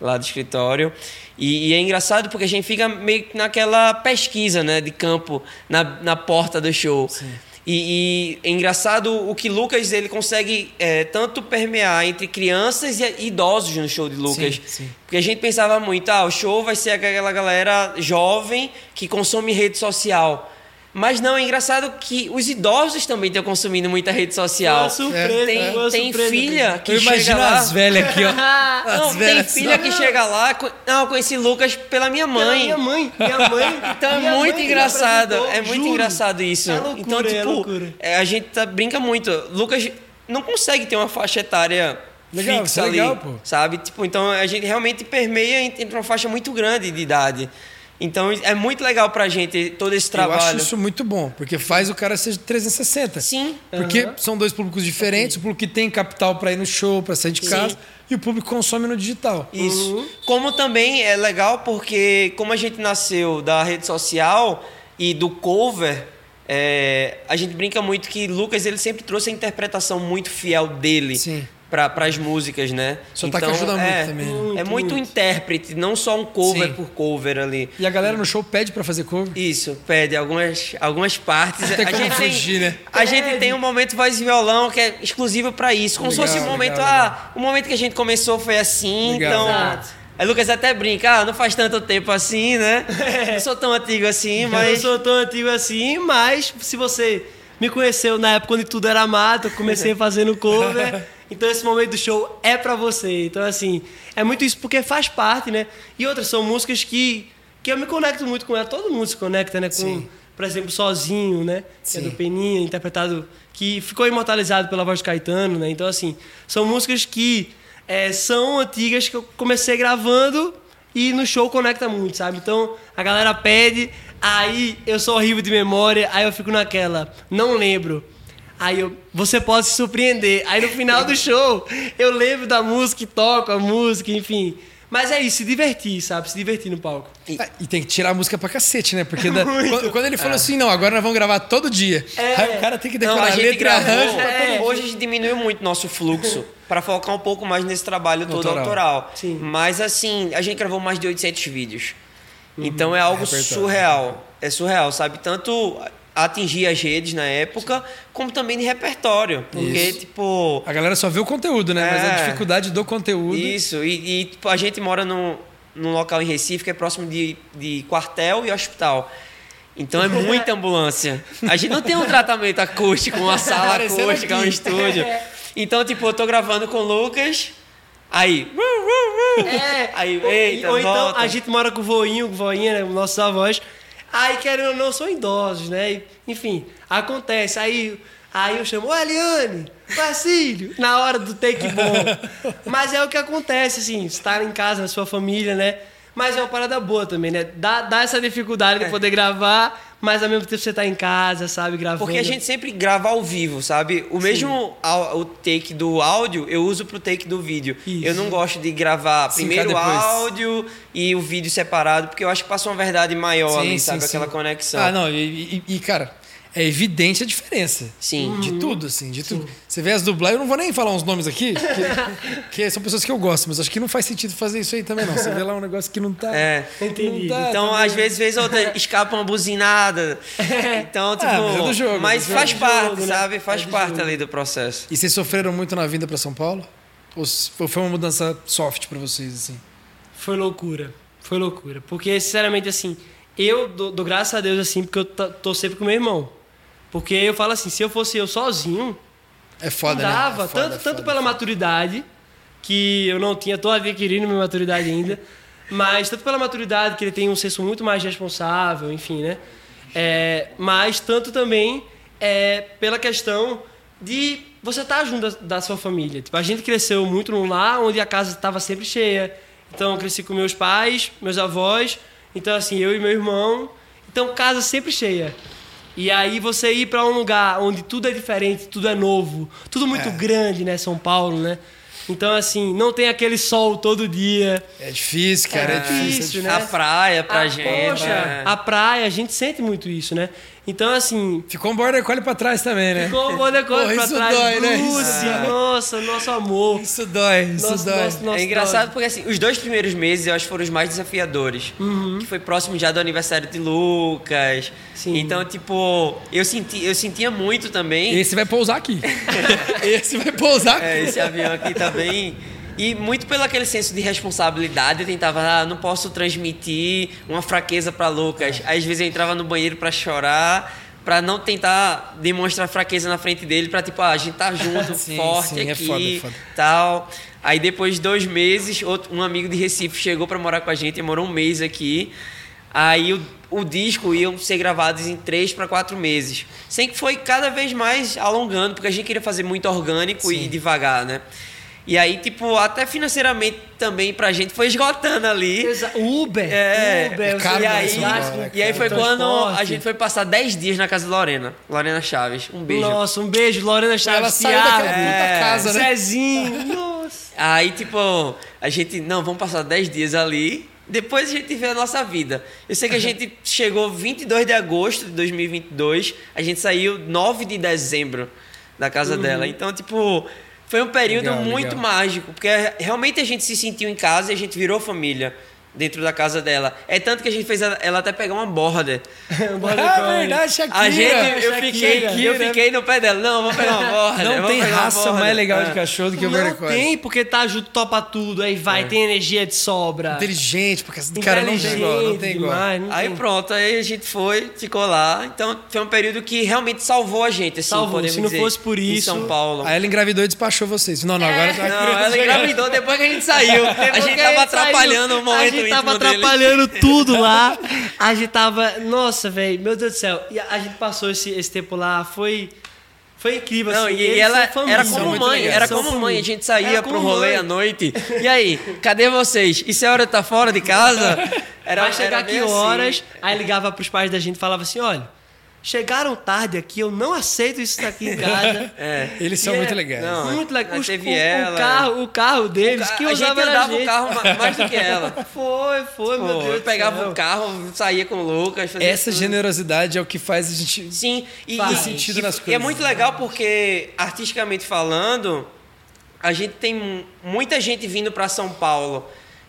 [SPEAKER 3] lá do escritório. E, e é engraçado porque a gente fica meio que naquela pesquisa, né, de campo na, na porta do show. E, e é engraçado o que Lucas ele consegue é, tanto permear entre crianças e idosos no show de Lucas.
[SPEAKER 1] Sim, sim.
[SPEAKER 3] Porque a gente pensava muito, ah, o show vai ser aquela galera jovem que consome rede social. Mas não, é engraçado que os idosos também estão consumindo muita rede social.
[SPEAKER 2] Uma surpresa,
[SPEAKER 3] tem tem
[SPEAKER 2] surpresa,
[SPEAKER 3] filha que
[SPEAKER 1] Eu
[SPEAKER 3] chega
[SPEAKER 1] imagino
[SPEAKER 3] lá...
[SPEAKER 1] as velhas aqui, ó. As
[SPEAKER 3] Não, tem filha
[SPEAKER 1] só-
[SPEAKER 3] que chega lá. Não, eu conheci Lucas pela minha
[SPEAKER 2] Pela
[SPEAKER 3] mãe.
[SPEAKER 2] Minha mãe, minha mãe.
[SPEAKER 3] Então é
[SPEAKER 2] minha
[SPEAKER 3] muito engraçado. É muito
[SPEAKER 2] juro.
[SPEAKER 3] engraçado isso.
[SPEAKER 2] É loucura,
[SPEAKER 3] então,
[SPEAKER 2] é
[SPEAKER 3] tipo,
[SPEAKER 2] loucura.
[SPEAKER 3] é, a gente tá- brinca muito. Lucas não consegue ter uma faixa etária
[SPEAKER 1] Legal, isso
[SPEAKER 3] fixa
[SPEAKER 1] é
[SPEAKER 3] ali.
[SPEAKER 1] legal, pô.
[SPEAKER 3] Sabe? Tipo, então a gente realmente permeia entre uma faixa muito grande de idade. Então é muito legal pra gente todo esse
[SPEAKER 1] Eu
[SPEAKER 3] trabalho.
[SPEAKER 1] acho isso muito bom, porque faz o cara ser 360.
[SPEAKER 3] Sim.
[SPEAKER 1] Porque
[SPEAKER 2] Aham.
[SPEAKER 1] são dois públicos diferentes, o público que tem capital para ir no show, para sair de
[SPEAKER 3] Sim.
[SPEAKER 1] casa, e o público consome no digital.
[SPEAKER 3] Isso. Como também é legal porque, como a gente nasceu da rede social e do cover, é, a gente brinca muito que Lucas ele sempre trouxe a interpretação muito fiel dele
[SPEAKER 1] Sim.
[SPEAKER 3] Para as músicas, né?
[SPEAKER 1] Sotaque ajuda muito
[SPEAKER 3] é,
[SPEAKER 1] também.
[SPEAKER 3] É
[SPEAKER 2] Muito,
[SPEAKER 3] muito,
[SPEAKER 2] muito.
[SPEAKER 3] intérprete, não só um cover
[SPEAKER 1] Sim.
[SPEAKER 3] por cover ali.
[SPEAKER 1] E a galera no show pede para fazer cover.
[SPEAKER 3] Isso, pede algumas, algumas partes.
[SPEAKER 1] Tem
[SPEAKER 3] a gente
[SPEAKER 1] fugir, né?
[SPEAKER 3] A gente tem um momento voz e violão que é exclusivo pra isso. Como
[SPEAKER 1] Legal,
[SPEAKER 3] se fosse um momento,
[SPEAKER 1] legal,
[SPEAKER 3] ah, o momento que a gente começou foi assim,
[SPEAKER 1] Legal.
[SPEAKER 3] então.
[SPEAKER 2] Exato.
[SPEAKER 3] Aí Lucas até brinca, ah, não faz tanto tempo assim, né? Não sou tão antigo assim,
[SPEAKER 2] Eu não
[SPEAKER 3] mas.
[SPEAKER 2] sou tão antigo assim, mas se você me conheceu na época onde tudo era mato, eu comecei fazendo cover. Então esse momento do show é pra você. Então assim, é muito isso porque faz parte, né? E outras são músicas que que eu me conecto muito com ela. Todo mundo se conecta, né? Com,
[SPEAKER 1] Sim.
[SPEAKER 2] por exemplo, Sozinho, né? Que é do Peninha, interpretado que ficou imortalizado pela voz de Caetano, né? Então assim, são músicas que é, são antigas que eu comecei gravando e no show conecta muito, sabe? Então a galera pede, aí eu sou horrível de memória, aí eu fico naquela, não lembro. Aí eu, você pode se surpreender. Aí no final do show, eu lembro da música, e toco a música, enfim. Mas é isso, se divertir, sabe? Se divertir no palco.
[SPEAKER 1] Ah, E tem que tirar a música pra cacete, né? Porque da- quando, quando ele falou assim, não, agora nós vamos gravar todo dia.
[SPEAKER 2] É.
[SPEAKER 1] Aí o cara tem que
[SPEAKER 3] Não,
[SPEAKER 1] decorar
[SPEAKER 3] a
[SPEAKER 1] a
[SPEAKER 3] gente
[SPEAKER 1] letra e arranjo
[SPEAKER 2] É.
[SPEAKER 3] Hoje a gente diminuiu muito nosso fluxo para focar um pouco mais nesse trabalho todo
[SPEAKER 1] Autoral.
[SPEAKER 3] autoral.
[SPEAKER 2] Sim.
[SPEAKER 3] Mas assim, a gente gravou mais de 800 vídeos. Então é algo
[SPEAKER 1] Repertório.
[SPEAKER 3] surreal. É surreal, sabe? Tanto atingir as redes na época, como também de repertório. Porque,
[SPEAKER 1] Isso.
[SPEAKER 3] tipo.
[SPEAKER 1] A galera só vê o conteúdo, né? Mas a
[SPEAKER 3] É.
[SPEAKER 1] dificuldade do conteúdo.
[SPEAKER 3] Isso, e, e, tipo, a gente mora num, num local em Recife que é próximo de, de quartel e hospital. Então é muita ambulância. A gente não tem um tratamento acústico, uma sala acústica, um estúdio. Então, tipo, eu tô gravando com o Lucas, aí.
[SPEAKER 2] É.
[SPEAKER 3] Aí, eita,
[SPEAKER 2] Ou então
[SPEAKER 3] volta.
[SPEAKER 2] a gente mora com o voinho, com voinha, né? Nossos avós. Aí, querendo ou não, são idosos, né? E, enfim, acontece. Aí, aí eu chamo, ô Eliane, Marcílio, na hora do take bom. Mas é o que acontece, assim, estar em casa, na sua família, né? Mas é uma parada boa também, né? Dá, dá essa dificuldade de poder gravar, mas ao mesmo tempo você tá em casa, sabe, gravando.
[SPEAKER 3] Porque a gente sempre grava ao vivo, sabe? O mesmo au- o take do áudio eu uso pro take do vídeo.
[SPEAKER 2] Isso.
[SPEAKER 3] Eu não gosto de gravar
[SPEAKER 1] Sim,
[SPEAKER 3] primeiro o áudio e o vídeo separado, porque eu acho que passa uma verdade maior ali,
[SPEAKER 1] Sim,
[SPEAKER 3] sabe?
[SPEAKER 1] sim,
[SPEAKER 3] Aquela conexão.
[SPEAKER 1] Ah, não, e, e- e, cara, é evidente a diferença.
[SPEAKER 3] Sim.
[SPEAKER 1] De tudo, assim, de tudo. Você vê as dublagens, eu não vou nem falar uns nomes aqui, que, que são pessoas que eu gosto, mas acho que não faz sentido fazer isso aí também, não. Você vê lá um negócio que não tá.
[SPEAKER 3] É.
[SPEAKER 2] Entendi.
[SPEAKER 1] tá
[SPEAKER 3] Então,
[SPEAKER 1] também.
[SPEAKER 3] às vezes, vez ou outra, escapa uma buzinada. Então, tipo.
[SPEAKER 1] Ah, mas é do jogo,
[SPEAKER 3] mas
[SPEAKER 1] é do
[SPEAKER 3] faz
[SPEAKER 2] jogo.
[SPEAKER 3] parte,
[SPEAKER 2] jogo, né?
[SPEAKER 3] sabe? Faz
[SPEAKER 2] É
[SPEAKER 3] parte
[SPEAKER 2] jogo.
[SPEAKER 3] ali do processo.
[SPEAKER 1] E vocês sofreram muito na vinda pra São Paulo? Ou foi uma mudança soft pra vocês, assim?
[SPEAKER 2] Foi loucura. Foi loucura. Porque, sinceramente, assim, eu dou, dou graças a Deus, assim, porque eu tô sempre com meu irmão. Porque eu falo assim, se eu fosse eu sozinho,
[SPEAKER 1] É foda,
[SPEAKER 2] não
[SPEAKER 1] né?
[SPEAKER 2] dava.
[SPEAKER 1] É foda,
[SPEAKER 2] tanto
[SPEAKER 1] é
[SPEAKER 2] tanto
[SPEAKER 1] foda,
[SPEAKER 2] pela
[SPEAKER 1] é foda.
[SPEAKER 2] maturidade, que eu não tinha, tô adquirindo minha maturidade ainda, mas tanto pela maturidade, que ele tem um senso muito mais responsável, enfim, né? É, mas tanto também é, pela questão de você estar junto da, da sua família. Tipo, a gente cresceu muito num lar onde a casa estava sempre cheia. Então, eu cresci com meus pais, meus avós. Então, assim, eu e meu irmão. Então, casa sempre cheia. E aí você ir para um lugar onde tudo é diferente, tudo é novo, tudo muito grande, né, São Paulo, né? Então assim, não tem aquele sol todo dia.
[SPEAKER 1] É difícil, cara. É,
[SPEAKER 2] É
[SPEAKER 1] difícil.
[SPEAKER 2] difícil, né?
[SPEAKER 3] A praia pra
[SPEAKER 2] Ah,
[SPEAKER 3] gente.
[SPEAKER 2] Poxa,
[SPEAKER 3] é.
[SPEAKER 2] a praia, a gente sente muito isso, né? Então assim,
[SPEAKER 1] Ficou um border collie pra trás também, né?
[SPEAKER 2] ficou o border collie
[SPEAKER 1] Porra,
[SPEAKER 2] pra
[SPEAKER 1] isso
[SPEAKER 2] trás,
[SPEAKER 1] dói, né? Isso dói.
[SPEAKER 2] nossa, nosso amor.
[SPEAKER 1] Isso dói, isso
[SPEAKER 2] Nosso-
[SPEAKER 1] dói.
[SPEAKER 2] nosso- nosso
[SPEAKER 3] é engraçado
[SPEAKER 2] dog.
[SPEAKER 3] porque assim, os dois primeiros meses eu acho que foram os mais desafiadores. Que foi próximo já do aniversário de Lucas.
[SPEAKER 2] Sim.
[SPEAKER 3] Então, tipo, eu, senti, eu sentia muito também.
[SPEAKER 1] Esse vai pousar aqui. Esse vai pousar aqui.
[SPEAKER 3] É, esse avião aqui tá bem. E muito pelo aquele senso de responsabilidade, eu tentava, ah, não posso transmitir uma fraqueza para Lucas. Aí, às vezes eu entrava no banheiro para chorar, para não tentar demonstrar fraqueza na frente dele, para tipo, ah, a gente tá junto,
[SPEAKER 1] Sim,
[SPEAKER 3] forte
[SPEAKER 1] sim, é
[SPEAKER 3] aqui,
[SPEAKER 1] foda, é foda.
[SPEAKER 3] tal. Aí depois de dois meses, outro, um amigo de Recife chegou para morar com a gente, e morou um mês aqui. Aí o, o disco iam ser gravados em três para quatro meses. Sem que foi cada vez mais alongando, porque a gente queria fazer muito orgânico e devagar, né? E aí, tipo, até financeiramente também pra gente foi esgotando ali.
[SPEAKER 2] Exa- Uber,
[SPEAKER 3] É,
[SPEAKER 2] Uber,
[SPEAKER 1] é
[SPEAKER 3] e aí,
[SPEAKER 1] Paulo, né,
[SPEAKER 3] e aí foi quando a gente foi passar 10 dias na casa de Lorena. Lorena Chaves. Um beijo.
[SPEAKER 2] Nossa, um beijo, Lorena Chaves,
[SPEAKER 1] Ela saiu daquela
[SPEAKER 3] É.
[SPEAKER 1] casa, né?
[SPEAKER 2] Zezinho, nossa.
[SPEAKER 3] Aí, tipo, a gente, não, vamos passar 10 dias ali. Depois a gente vê a nossa vida. Eu sei que a gente chegou 22 de agosto de 2022, a gente saiu 9 de dezembro da casa dela. Então, tipo, foi um período
[SPEAKER 1] Legal,
[SPEAKER 3] muito
[SPEAKER 1] legal.
[SPEAKER 3] mágico, porque realmente a gente se sentiu em casa e a gente virou família dentro da casa dela. É tanto que a gente fez ela até pegar uma border.
[SPEAKER 1] Ah, verdade, Shakira.
[SPEAKER 3] A gente, eu fiquei,
[SPEAKER 1] Shakira.
[SPEAKER 3] eu fiquei no pé dela. Não, vamos pegar uma border.
[SPEAKER 1] Não tem raça mais legal
[SPEAKER 3] É.
[SPEAKER 1] de cachorro do que o
[SPEAKER 2] Não
[SPEAKER 1] border collie.
[SPEAKER 2] tem, porque tá junto, topa tudo, aí vai, tem energia de sobra.
[SPEAKER 1] Inteligente, porque cara não tem igual, não tem igual.
[SPEAKER 2] demais, não
[SPEAKER 3] Aí
[SPEAKER 2] tem.
[SPEAKER 3] pronto, aí a gente foi, ficou lá. Então foi um período que realmente salvou a gente, assim,
[SPEAKER 2] Salvou. Se não
[SPEAKER 3] dizer,
[SPEAKER 2] fosse por
[SPEAKER 3] em
[SPEAKER 2] isso-
[SPEAKER 3] São Paulo.
[SPEAKER 1] Aí ela engravidou e despachou vocês. Não, não, agora tá
[SPEAKER 3] Não, ela engravidou depois que a gente saiu. a gente tava atrapalhando o momento
[SPEAKER 2] gente tava
[SPEAKER 3] íntimo dele.
[SPEAKER 2] atrapalhando tudo lá. A gente tava. Nossa, velho, meu Deus do céu. E a, gente passou esse, esse tempo lá, foi. Foi incrível,
[SPEAKER 3] Não,
[SPEAKER 2] assim.
[SPEAKER 3] e, ela
[SPEAKER 2] família.
[SPEAKER 3] era como mãe, era como mãe. A gente saía pro rolê
[SPEAKER 2] mãe.
[SPEAKER 3] à noite. E aí, cadê vocês? E se a hora tá fora de casa? Era,
[SPEAKER 2] Vai chegar aqui
[SPEAKER 3] assim.
[SPEAKER 2] horas, aí ligava pros pais da gente e falava assim: olha, chegaram tarde aqui, eu não aceito isso daqui em casa.
[SPEAKER 3] É.
[SPEAKER 1] Eles são
[SPEAKER 2] E é-
[SPEAKER 1] muito legais.
[SPEAKER 3] Não,
[SPEAKER 2] Muito Os-
[SPEAKER 3] teve
[SPEAKER 2] o,
[SPEAKER 3] ela.
[SPEAKER 2] o carro, o carro deles, que
[SPEAKER 3] a gente
[SPEAKER 2] usava era
[SPEAKER 3] andava
[SPEAKER 2] a
[SPEAKER 3] o
[SPEAKER 2] gente.
[SPEAKER 3] carro ma- mais do que ela.
[SPEAKER 2] Foi, foi, meu
[SPEAKER 3] Pô,
[SPEAKER 2] Deus.
[SPEAKER 3] eu pegava o carro, saía com o Lucas. fazia
[SPEAKER 1] Essa
[SPEAKER 3] tudo.
[SPEAKER 1] generosidade é o que faz a gente.
[SPEAKER 3] Sim, e,
[SPEAKER 2] Faz
[SPEAKER 3] e-
[SPEAKER 1] sentido
[SPEAKER 3] e-
[SPEAKER 1] nas
[SPEAKER 3] e é
[SPEAKER 1] coisas.
[SPEAKER 3] muito legal porque, artisticamente falando, a gente tem mu- muita gente vindo para São Paulo.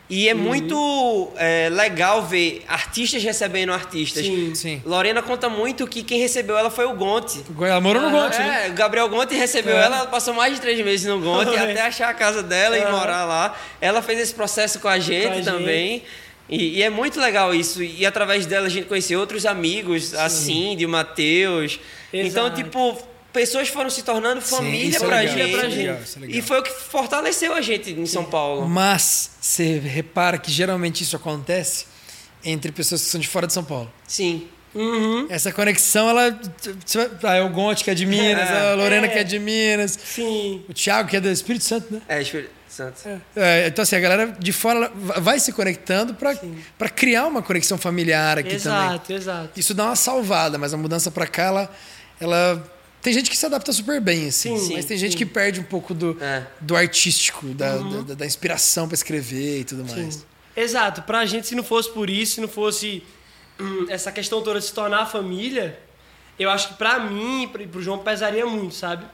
[SPEAKER 3] E
[SPEAKER 1] Uhum.
[SPEAKER 3] é muito é, legal ver artistas recebendo artistas.
[SPEAKER 2] Sim.
[SPEAKER 1] Sim.
[SPEAKER 3] Lorena conta muito que quem recebeu ela foi o Gonte.
[SPEAKER 1] Ela morou no Gonte, né?
[SPEAKER 3] É, o Gabriel Gonte recebeu
[SPEAKER 1] É.
[SPEAKER 3] ela, ela passou mais de três meses no Gonte até achar a casa dela e morar lá. Ela fez esse processo com a gente
[SPEAKER 2] Com a gente.
[SPEAKER 3] também. E, e é muito legal isso. E através dela a gente conheceu outros amigos, a Cindy, o Matheus. Então, tipo, pessoas foram se tornando família
[SPEAKER 1] é
[SPEAKER 3] pra, gente.
[SPEAKER 1] isso é isso é.
[SPEAKER 3] E foi o que fortaleceu a gente em São Paulo.
[SPEAKER 1] Mas você repara que geralmente isso acontece entre pessoas que são de fora de São Paulo.
[SPEAKER 3] Sim.
[SPEAKER 1] Essa conexão, ela. Ah, é o Gonte que é de Minas, a Lorena
[SPEAKER 2] É.
[SPEAKER 1] que é de Minas,
[SPEAKER 2] Sim.
[SPEAKER 1] o Thiago que é do Espírito Santo, né?
[SPEAKER 3] É, Espírito Santo.
[SPEAKER 1] É, então, assim, a galera de fora vai se conectando pra pra criar uma conexão familiar aqui também.
[SPEAKER 2] Exato, exato.
[SPEAKER 1] Isso dá uma salvada, mas a mudança pra cá, ela. ela tem gente que se adapta super bem, assim.
[SPEAKER 2] Sim,
[SPEAKER 1] mas tem
[SPEAKER 2] sim.
[SPEAKER 1] gente que perde um pouco do,
[SPEAKER 3] É.
[SPEAKER 1] do artístico, da,
[SPEAKER 2] Uhum.
[SPEAKER 1] da, da inspiração pra escrever e tudo mais.
[SPEAKER 2] Exato. Pra gente, se não fosse por isso, se não fosse hum, essa questão toda de se tornar família, eu acho que pra mim e pro- João pesaria muito, sabe?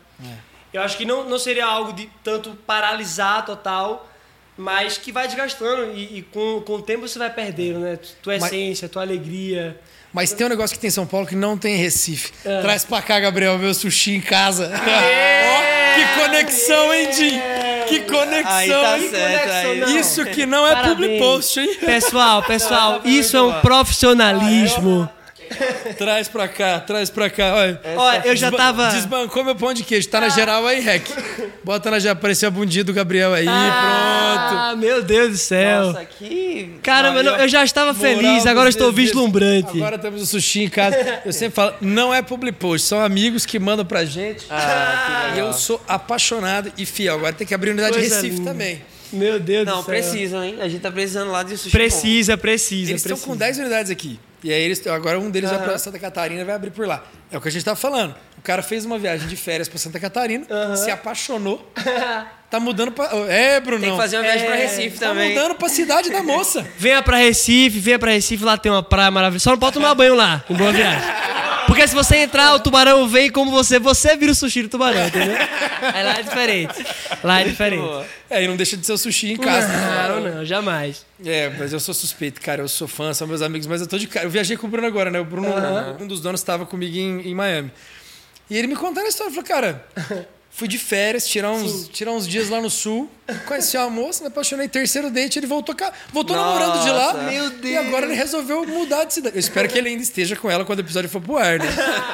[SPEAKER 2] Eu acho que não, não seria algo de tanto paralisar total, mas que vai desgastando e, e com, com o tempo você vai perdendo, né? Tua
[SPEAKER 1] Mas-
[SPEAKER 2] essência, tua alegria.
[SPEAKER 1] Mas tem um negócio que tem em São Paulo que não tem em Recife.
[SPEAKER 2] É.
[SPEAKER 1] Traz pra cá, Gabriel, meu sushi em casa. Ó, que conexão, hein, Jim? Que conexão,
[SPEAKER 3] Aí tá
[SPEAKER 1] hein?
[SPEAKER 3] certo.
[SPEAKER 2] conexão,
[SPEAKER 3] Aí.
[SPEAKER 2] não.
[SPEAKER 1] Isso que não é
[SPEAKER 2] Parabéns.
[SPEAKER 1] public post, hein?
[SPEAKER 2] Pessoal, pessoal, isso é um profissionalismo.
[SPEAKER 1] Traz pra cá, traz pra cá. Olha,
[SPEAKER 2] Olha, eu já tava.
[SPEAKER 1] Desbancou meu pão de queijo. Tá na geral aí, Rec. Bota na já apareceu a bundinha do Gabriel aí, pronto.
[SPEAKER 2] Ah, meu Deus do céu.
[SPEAKER 3] Nossa, que.
[SPEAKER 2] Caramba, não, eu já estava
[SPEAKER 1] Moral
[SPEAKER 2] feliz, agora estou vislumbrante.
[SPEAKER 1] Agora temos o sushi em casa. Eu sempre falo, não é public post, são amigos que mandam pra gente.
[SPEAKER 3] Ah, que
[SPEAKER 1] E eu sou apaixonado e fiel. Agora tem que abrir unidade de
[SPEAKER 2] Coisa
[SPEAKER 1] Recife
[SPEAKER 2] linda.
[SPEAKER 1] também.
[SPEAKER 2] Meu Deus
[SPEAKER 3] Não,
[SPEAKER 2] do céu.
[SPEAKER 3] precisam, hein? A gente tá precisando lá de sushi.
[SPEAKER 2] Precisa, precisa.
[SPEAKER 1] Eles estão
[SPEAKER 2] precisa.
[SPEAKER 1] com 10 unidades aqui. E aí eles agora um deles vai pra Santa Catarina e vai abrir por lá. É o que a gente tava falando. O cara fez uma viagem de férias pra Santa Catarina, se apaixonou, tá mudando pra. É, Bruno.
[SPEAKER 3] Tem que fazer uma viagem pra Recife
[SPEAKER 1] Tá
[SPEAKER 3] também.
[SPEAKER 1] mudando pra cidade da moça.
[SPEAKER 2] Venha pra Recife, venha pra Recife, lá tem uma praia maravilhosa. Só não pode tomar banho lá, em boa viagem. Porque se você entrar, o tubarão vem como você, você vira o sushi do tubarão, entendeu? Aí lá é diferente. Lá é diferente.
[SPEAKER 1] É, e não deixa de ser o sushi em casa. né?
[SPEAKER 2] Não, não, jamais.
[SPEAKER 1] É, mas eu sou suspeito, cara. Eu sou fã, são meus amigos, mas eu tô de cara. Eu viajei com o Bruno agora, né? O Bruno, um dos donos, estava comigo em, em Miami. E ele me contando a história. Falou, cara, fui de férias, tirar uns, tirar uns dias lá no sul. Conheci uma moça, me apaixonei. Terceiro date, ele voltou, ca- voltou
[SPEAKER 3] Nossa.
[SPEAKER 1] namorando de lá.
[SPEAKER 3] Meu
[SPEAKER 1] E agora ele resolveu mudar de cidade. Eu espero que ele ainda esteja com ela quando o episódio for pro ar, né?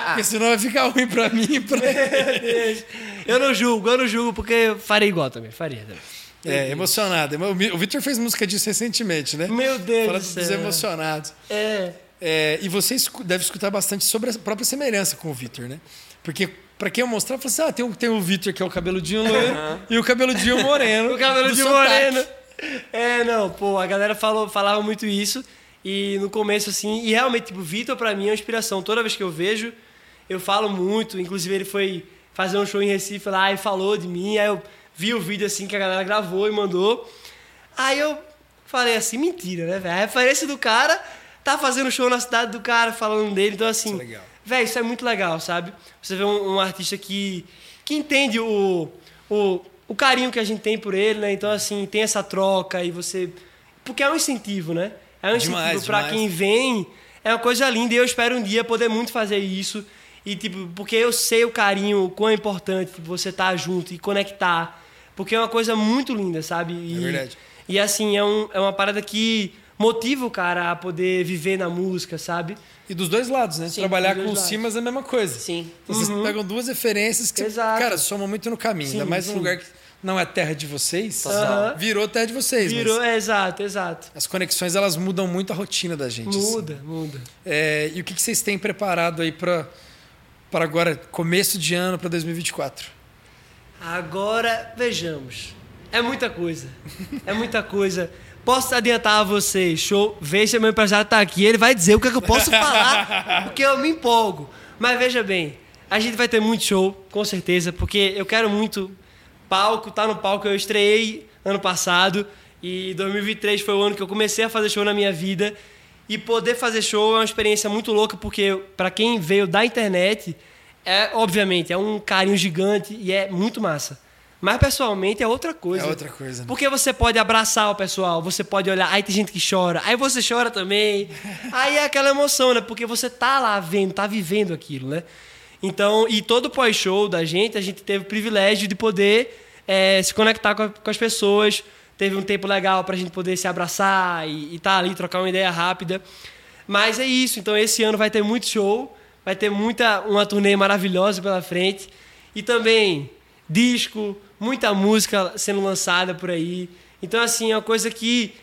[SPEAKER 1] Porque senão vai ficar ruim pra mim e pra ele.
[SPEAKER 2] Eu não julgo, eu não julgo, porque faria igual também, faria também.
[SPEAKER 1] É, emocionado. O Victor fez música disso recentemente, né?
[SPEAKER 2] Meu Deus
[SPEAKER 1] Falando
[SPEAKER 2] do
[SPEAKER 1] dos emocionados.
[SPEAKER 2] É.
[SPEAKER 1] É, e você deve escutar bastante sobre a própria semelhança com o Vitor, né? Porque pra quem eu mostrar, eu falei assim: ah, tem, o- tem o Vitor que é o cabeludinho loiro e o cabeludinho moreno.
[SPEAKER 2] O cabelo
[SPEAKER 1] do
[SPEAKER 2] de
[SPEAKER 1] sotaque.
[SPEAKER 2] moreno. É, não, pô, a galera falou, falava muito isso. E no começo, assim, e realmente, tipo, o Vitor pra mim é uma inspiração. Toda vez que eu vejo, eu falo muito. Inclusive, ele foi fazer um show em Recife lá e falou de mim. Aí eu vi o vídeo, assim, que a galera gravou e mandou. Aí eu falei assim, mentira, né, velho? A referência do cara tá fazendo show na cidade do cara, falando dele. Então, assim,
[SPEAKER 1] Isso é legal.
[SPEAKER 2] Véi, isso é muito legal, sabe? Você vê um, um artista que, que entende o, o, o carinho que a gente tem por ele, né? Então, assim, tem essa troca e você. Porque é um incentivo, né? É um incentivo
[SPEAKER 1] demais.
[SPEAKER 2] quem vem. É uma coisa linda e eu espero um dia poder muito fazer isso. E, tipo, porque eu sei o carinho, o quão é importante tipo, você estar junto e conectar. Porque é uma coisa muito linda, sabe? E,
[SPEAKER 1] É verdade.
[SPEAKER 2] E, assim, é, um, é uma parada que motiva o cara a poder viver na música, sabe?
[SPEAKER 1] E dos dois lados, né?
[SPEAKER 2] Sim,
[SPEAKER 1] Trabalhar com o. Simas é a mesma coisa.
[SPEAKER 3] Sim.
[SPEAKER 1] Então, Vocês pegam duas referências que,
[SPEAKER 2] Exato.
[SPEAKER 1] cara, somam muito no caminho.
[SPEAKER 2] Sim,
[SPEAKER 1] Ainda mais
[SPEAKER 2] sim.
[SPEAKER 1] lugar que não é terra de vocês.
[SPEAKER 2] Total.
[SPEAKER 1] Virou terra de vocês.
[SPEAKER 2] Virou, é, exato, exato.
[SPEAKER 1] As conexões, elas mudam muito a rotina da gente. assim.
[SPEAKER 2] Muda, muda.
[SPEAKER 1] É, e o que, que vocês têm preparado aí para para agora, começo de ano, para 2024?
[SPEAKER 2] Agora, vejamos. É muita coisa. É muita coisa. Posso adiantar a vocês, show? Veja, meu empresário tá aqui, ele vai dizer o que, é que eu posso falar, porque eu me empolgo. Mas veja bem, a gente vai ter muito show, com certeza, porque eu quero muito palco, tá no palco. Eu estreiei ano passado e 2023 foi o ano que eu comecei a fazer show na minha vida. E poder fazer show é uma experiência muito louca, porque para quem veio da internet, é obviamente é um carinho gigante e é muito massa. Mas pessoalmente é outra coisa.
[SPEAKER 1] É outra coisa, né?
[SPEAKER 2] Porque você pode abraçar o pessoal, você pode olhar, aí tem gente que chora, aí você chora também. aí é aquela emoção, né? Porque você tá lá vendo, tá vivendo aquilo, né? Então, e todo pós-show da gente, a gente teve o privilégio de poder eh, se conectar com, a- com as pessoas. Teve um tempo legal pra gente poder se abraçar e estar tá ali, trocar uma ideia rápida. Mas é isso, então esse ano vai ter muito show, vai ter muita uma turnê maravilhosa pela frente e também disco, muita música sendo lançada por aí. Então assim, é uma coisa que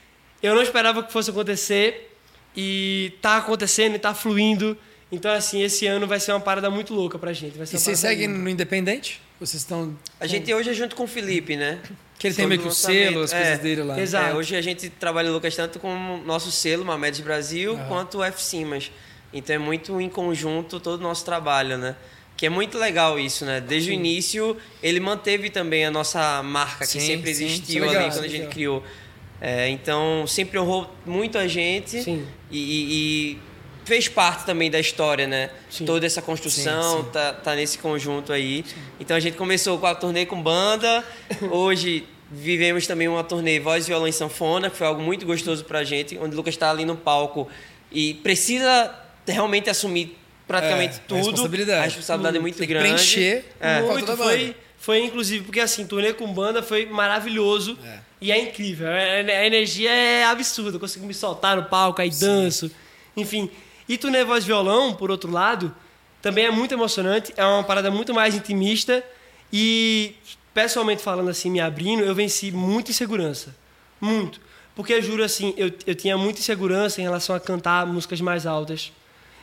[SPEAKER 2] eu não esperava que fosse acontecer, E tá acontecendo e tá fluindo. Então, assim, esse ano vai ser uma parada muito louca pra gente. Vai ser
[SPEAKER 1] E vocês seguem no Independente? Vocês estão.
[SPEAKER 3] A gente hoje é junto com o Felipe, né?
[SPEAKER 1] Que ele tem
[SPEAKER 3] Sobre
[SPEAKER 1] meio que o selo, as
[SPEAKER 3] É.
[SPEAKER 1] coisas dele lá.
[SPEAKER 2] Exato.
[SPEAKER 3] É, hoje a gente trabalha, Lucas, tanto com o nosso selo, Mamedes Brasil,
[SPEAKER 1] Aham.
[SPEAKER 3] quanto o F-Simas. Então é muito em conjunto todo o nosso trabalho, né? Que é muito legal isso, né? Desde o início, ele manteve também a nossa marca, que
[SPEAKER 1] Sim,
[SPEAKER 3] sempre
[SPEAKER 1] sim,
[SPEAKER 3] existiu
[SPEAKER 1] é legal,
[SPEAKER 3] ali quando a
[SPEAKER 1] é
[SPEAKER 3] gente
[SPEAKER 1] legal.
[SPEAKER 3] criou. É, então, sempre honrou muito a gente
[SPEAKER 2] Sim.
[SPEAKER 3] e, e- fez parte também da história, né?
[SPEAKER 2] Sim.
[SPEAKER 3] Toda essa construção
[SPEAKER 1] Sim, sim.
[SPEAKER 3] Tá, tá nesse conjunto aí. Então a gente começou com a turnê com banda. Hoje vivemos também uma turnê voz, violão e sanfona, que foi algo muito gostoso pra gente, onde o Lucas está ali no palco e precisa realmente assumir praticamente
[SPEAKER 1] É, a
[SPEAKER 3] tudo.
[SPEAKER 1] responsabilidade.
[SPEAKER 3] A responsabilidade é muito
[SPEAKER 1] Tem que
[SPEAKER 3] grande.
[SPEAKER 1] preencher
[SPEAKER 3] É.
[SPEAKER 1] a
[SPEAKER 2] Muito,
[SPEAKER 1] falta da banda.
[SPEAKER 2] foi, foi inclusive, porque assim, turnê com banda foi maravilhoso
[SPEAKER 1] É.
[SPEAKER 2] e é incrível. É- A energia é absurda, eu consigo me soltar no palco, aí danço, enfim. E turnê voz e violão, por outro lado, também é muito emocionante, é uma parada muito mais intimista e, pessoalmente falando assim, me abrindo, eu venci muita insegurança. Muito. Porque eu juro assim, eu, eu tinha muita insegurança em relação a cantar músicas mais altas.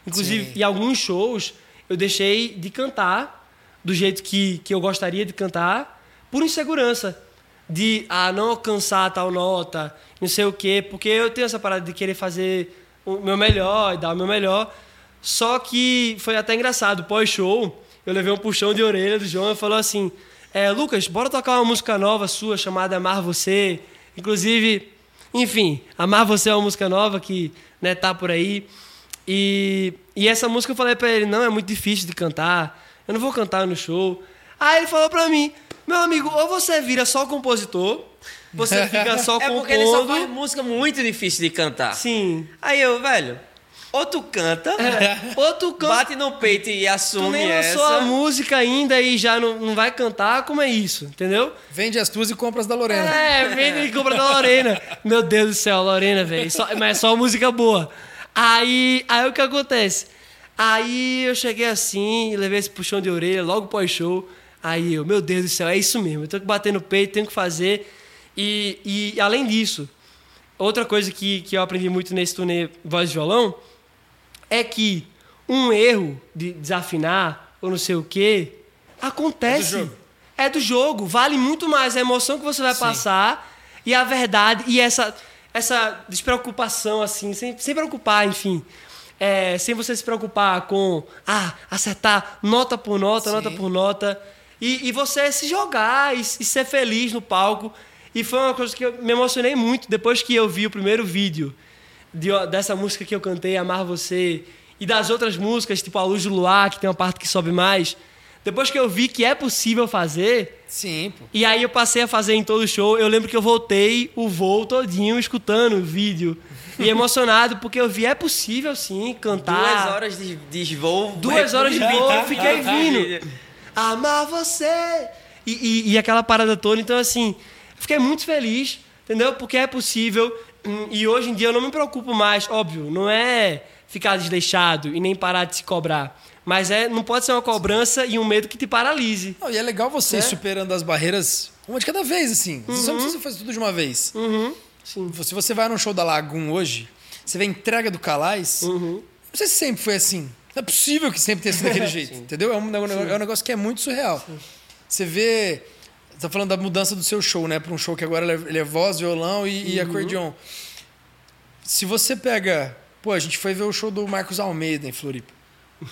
[SPEAKER 2] Inclusive,
[SPEAKER 1] Sim.
[SPEAKER 2] em alguns shows, eu deixei de cantar do jeito que, que eu gostaria de cantar por insegurança. De ah, não alcançar tal nota, não sei o quê. Porque eu tenho essa parada de querer fazer o meu melhor e dar o meu melhor. Só que foi até engraçado. Pós-show, eu levei um puxão de orelha do João e falou assim: é, Lucas, bora tocar uma música nova sua chamada Amar Você. Inclusive, enfim, Amar Você é uma música nova que né, tá por aí. E, e essa música eu falei pra ele: não, é muito difícil de cantar, eu não vou cantar no show. Aí ele falou pra mim: meu amigo, ou você vira só compositor, você fica só
[SPEAKER 3] É
[SPEAKER 2] compondo.
[SPEAKER 3] porque ele só faz música muito difícil de cantar.
[SPEAKER 2] Sim.
[SPEAKER 3] Aí eu, velho, ou tu canta,
[SPEAKER 2] Ou tu canta.
[SPEAKER 3] bate no peito e
[SPEAKER 2] Tu
[SPEAKER 3] assume
[SPEAKER 2] nem
[SPEAKER 3] essa.
[SPEAKER 2] lançou a música ainda e já não, não vai cantar, como é isso? Entendeu?
[SPEAKER 1] Vende as tuas e compra as da Lorena.
[SPEAKER 2] É, vem e compra da Lorena. Meu Deus do céu, Lorena, velho. Mas é só música boa. Aí, aí o que acontece? Aí eu cheguei assim, levei esse puxão de orelha logo pós-show. Aí eu, meu Deus do céu, é isso mesmo. Eu tenho que bater no peito, tenho que fazer. E, e além disso, outra coisa que, que eu aprendi muito nesse turnê voz e violão é que um erro de desafinar ou não sei o quê acontece.
[SPEAKER 1] É do jogo.
[SPEAKER 2] É do jogo. Vale muito mais a emoção que você vai
[SPEAKER 1] Sim.
[SPEAKER 2] passar e a verdade e essa, essa despreocupação, assim, sem, sem preocupar, enfim. É, sem você se preocupar com ah, acertar nota por nota,
[SPEAKER 1] Sim.
[SPEAKER 2] nota por nota. E, e você se jogar e, e ser feliz no palco. E foi uma coisa que eu me emocionei muito depois que eu vi o primeiro vídeo de- dessa música que eu cantei, Amar Você, e das outras músicas, tipo A Luz do Luar, que tem uma parte que sobe mais. Depois que eu vi que é possível fazer,
[SPEAKER 1] Sim, pô.
[SPEAKER 2] e aí eu passei a fazer em todo show, eu lembro que eu voltei o voo todinho escutando o vídeo. E emocionado, porque eu vi, é possível sim cantar.
[SPEAKER 3] Duas horas de, de voo.
[SPEAKER 2] Duas horas de voo, eu fiquei vindo. Amar você. E, e, e aquela parada toda. Então, assim, fiquei muito feliz, entendeu? Porque é possível. Hum, E hoje em dia eu não me preocupo mais, óbvio, não é ficar desleixado e nem parar de se cobrar. Mas é, não pode ser uma cobrança e um medo que te paralise.
[SPEAKER 1] Não, e é legal você ir
[SPEAKER 2] É.
[SPEAKER 1] superando as barreiras uma de cada vez, assim. Você não precisa fazer tudo de uma vez.
[SPEAKER 2] Uhum. Sim.
[SPEAKER 1] Se você vai num show da Lagoon hoje, você vê a entrega do Calais,
[SPEAKER 2] Uhum.
[SPEAKER 1] não sei se sempre foi assim. Não é possível que sempre tenha sido daquele jeito, entendeu? É um, é um negócio que é muito surreal. Você vê... Você tá falando da mudança do seu show, né? Para um show que agora ele é, ele é voz, violão e, e acordeon. Se você pega... Pô, a gente foi ver o show do Marcos Almeida em Floripa.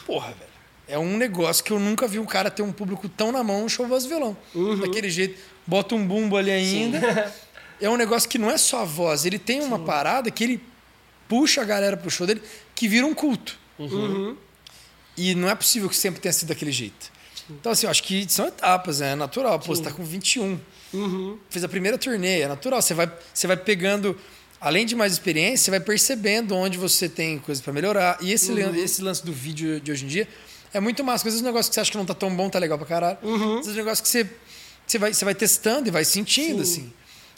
[SPEAKER 1] Porra, velho. É um negócio que eu nunca vi um cara ter um público tão na mão no show voz e violão. Daquele jeito. Bota um bumbo ali ainda. É um negócio que não é só a voz. Ele tem uma parada que ele puxa a galera pro show dele que vira um culto.
[SPEAKER 2] Uhum.
[SPEAKER 1] E não é possível que sempre tenha sido daquele jeito. Então, assim, eu acho que são etapas, né? é natural. Pô, você tá com 21.
[SPEAKER 2] Uhum.
[SPEAKER 1] Fez a primeira turnê, é natural. Você vai, você vai pegando, além de mais experiência, você vai percebendo onde você tem coisas para melhorar. E esse, lan- esse lance do vídeo de hoje em dia é muito massa. Às vezes um negócio que você acha que não tá tão bom, tá legal pra caralho. Às vezes um negócio que você, você, vai, você vai testando e vai sentindo, assim.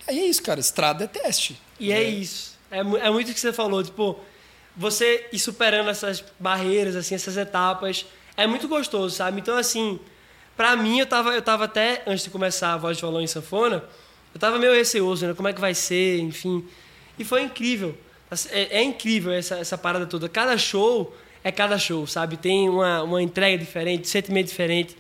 [SPEAKER 1] Aí é isso, cara. Estrada é teste.
[SPEAKER 2] E é isso. É, é muito o que você falou, tipo, você ir superando essas barreiras, assim, essas etapas, é muito gostoso, sabe? Então, assim, pra mim, eu tava, eu tava até, antes de começar a voz de violão em sanfona, eu tava meio receoso, né? Como é que vai ser, enfim. E foi incrível. É, é incrível essa, essa parada toda. Cada show é cada show, sabe? Tem uma, uma entrega diferente, um sentimento diferente.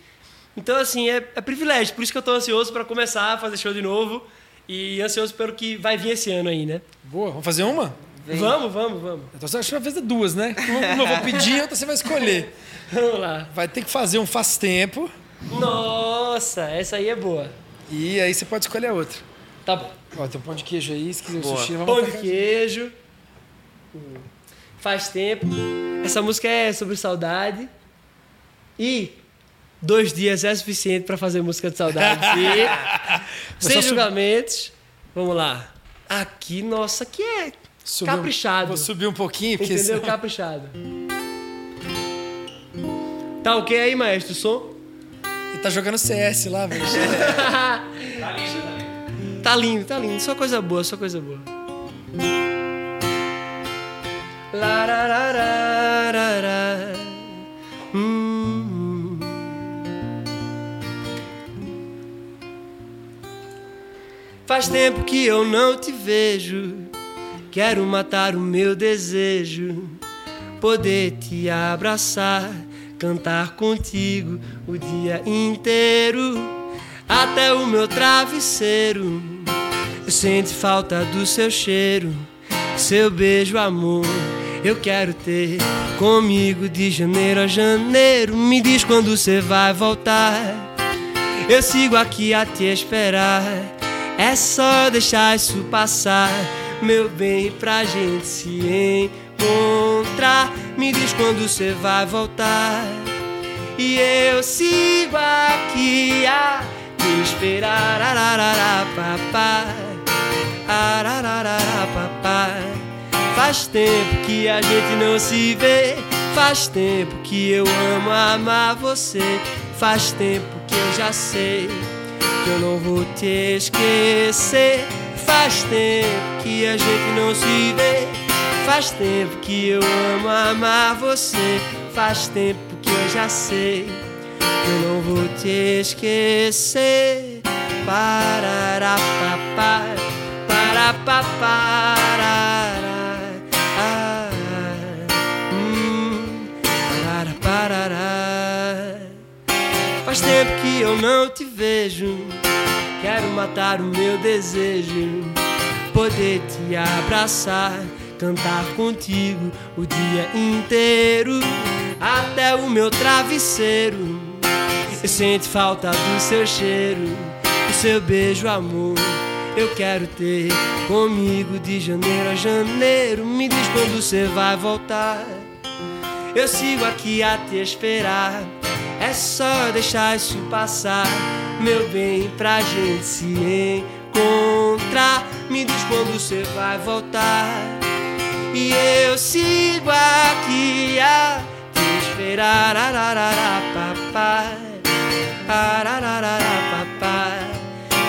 [SPEAKER 2] Então, assim, é, é privilégio. Por isso que eu tô ansioso para começar a fazer show de novo. E ansioso pelo que vai vir esse ano aí, né?
[SPEAKER 1] Boa, vamos fazer uma?
[SPEAKER 2] Vamos, vamos, vamos.
[SPEAKER 1] Então você acha que vai fazer duas, né? Uma eu vou pedir e outra você vai escolher.
[SPEAKER 2] Vamos lá.
[SPEAKER 1] Vai ter que fazer um faz tempo
[SPEAKER 2] Nossa, essa aí é boa.
[SPEAKER 1] e aí você pode escolher a outra.
[SPEAKER 2] Tá bom.
[SPEAKER 1] Ó, tem um pão de queijo aí, se quiser
[SPEAKER 3] Boa.
[SPEAKER 1] sushi, vamos
[SPEAKER 2] Pão de queijo. Faz tempo. Essa música é sobre saudade. E dois dias é suficiente para fazer música de saudade. E, sem
[SPEAKER 1] só sub-
[SPEAKER 2] julgamentos. Vamos lá. Aqui, nossa, aqui é caprichado.
[SPEAKER 1] Vou subir um pouquinho, porque
[SPEAKER 2] Entendeu? Caprichado. Tá ok aí, maestro? O som?
[SPEAKER 1] ele tá jogando CS lá, velho.
[SPEAKER 2] Tá lindo, tá lindo. Só coisa boa, só coisa boa. Hum. Faz tempo que eu não te vejo. Quero matar o meu desejo. Poder te abraçar, cantar contigo o dia inteiro. Até o meu travesseiro. Eu sinto falta do seu cheiro, seu beijo, amor. Eu quero ter comigo de janeiro a janeiro. Me diz quando você vai voltar. Eu sigo aqui a te esperar. É só deixar isso passar, meu bem, pra gente se encontrar. Me diz quando você vai voltar. E eu sigo aqui a esperar. Ararará, papá. Papá. Faz tempo que a gente não se vê. Faz tempo que eu amo amar você. Faz tempo que eu já sei que eu não vou te esquecer. Faz tempo que a gente não se vê. Faz tempo que eu amo amar você. Faz tempo que eu já sei eu não vou te esquecer. Parará, papá, parará, parará. Faz tempo que eu não te vejo. Quero matar o meu desejo. Poder te abraçar, cantar contigo o dia inteiro. Até o meu travesseiro. Eu sinto falta do seu cheiro, do seu beijo, amor. Eu quero ter comigo de janeiro a janeiro. Me diz quando você vai voltar. Eu sigo aqui a te esperar. É só deixar isso passar, meu bem, pra gente se encontrar. Me diz quando você vai voltar. E eu sigo aqui a te esperar. Ararará, papai.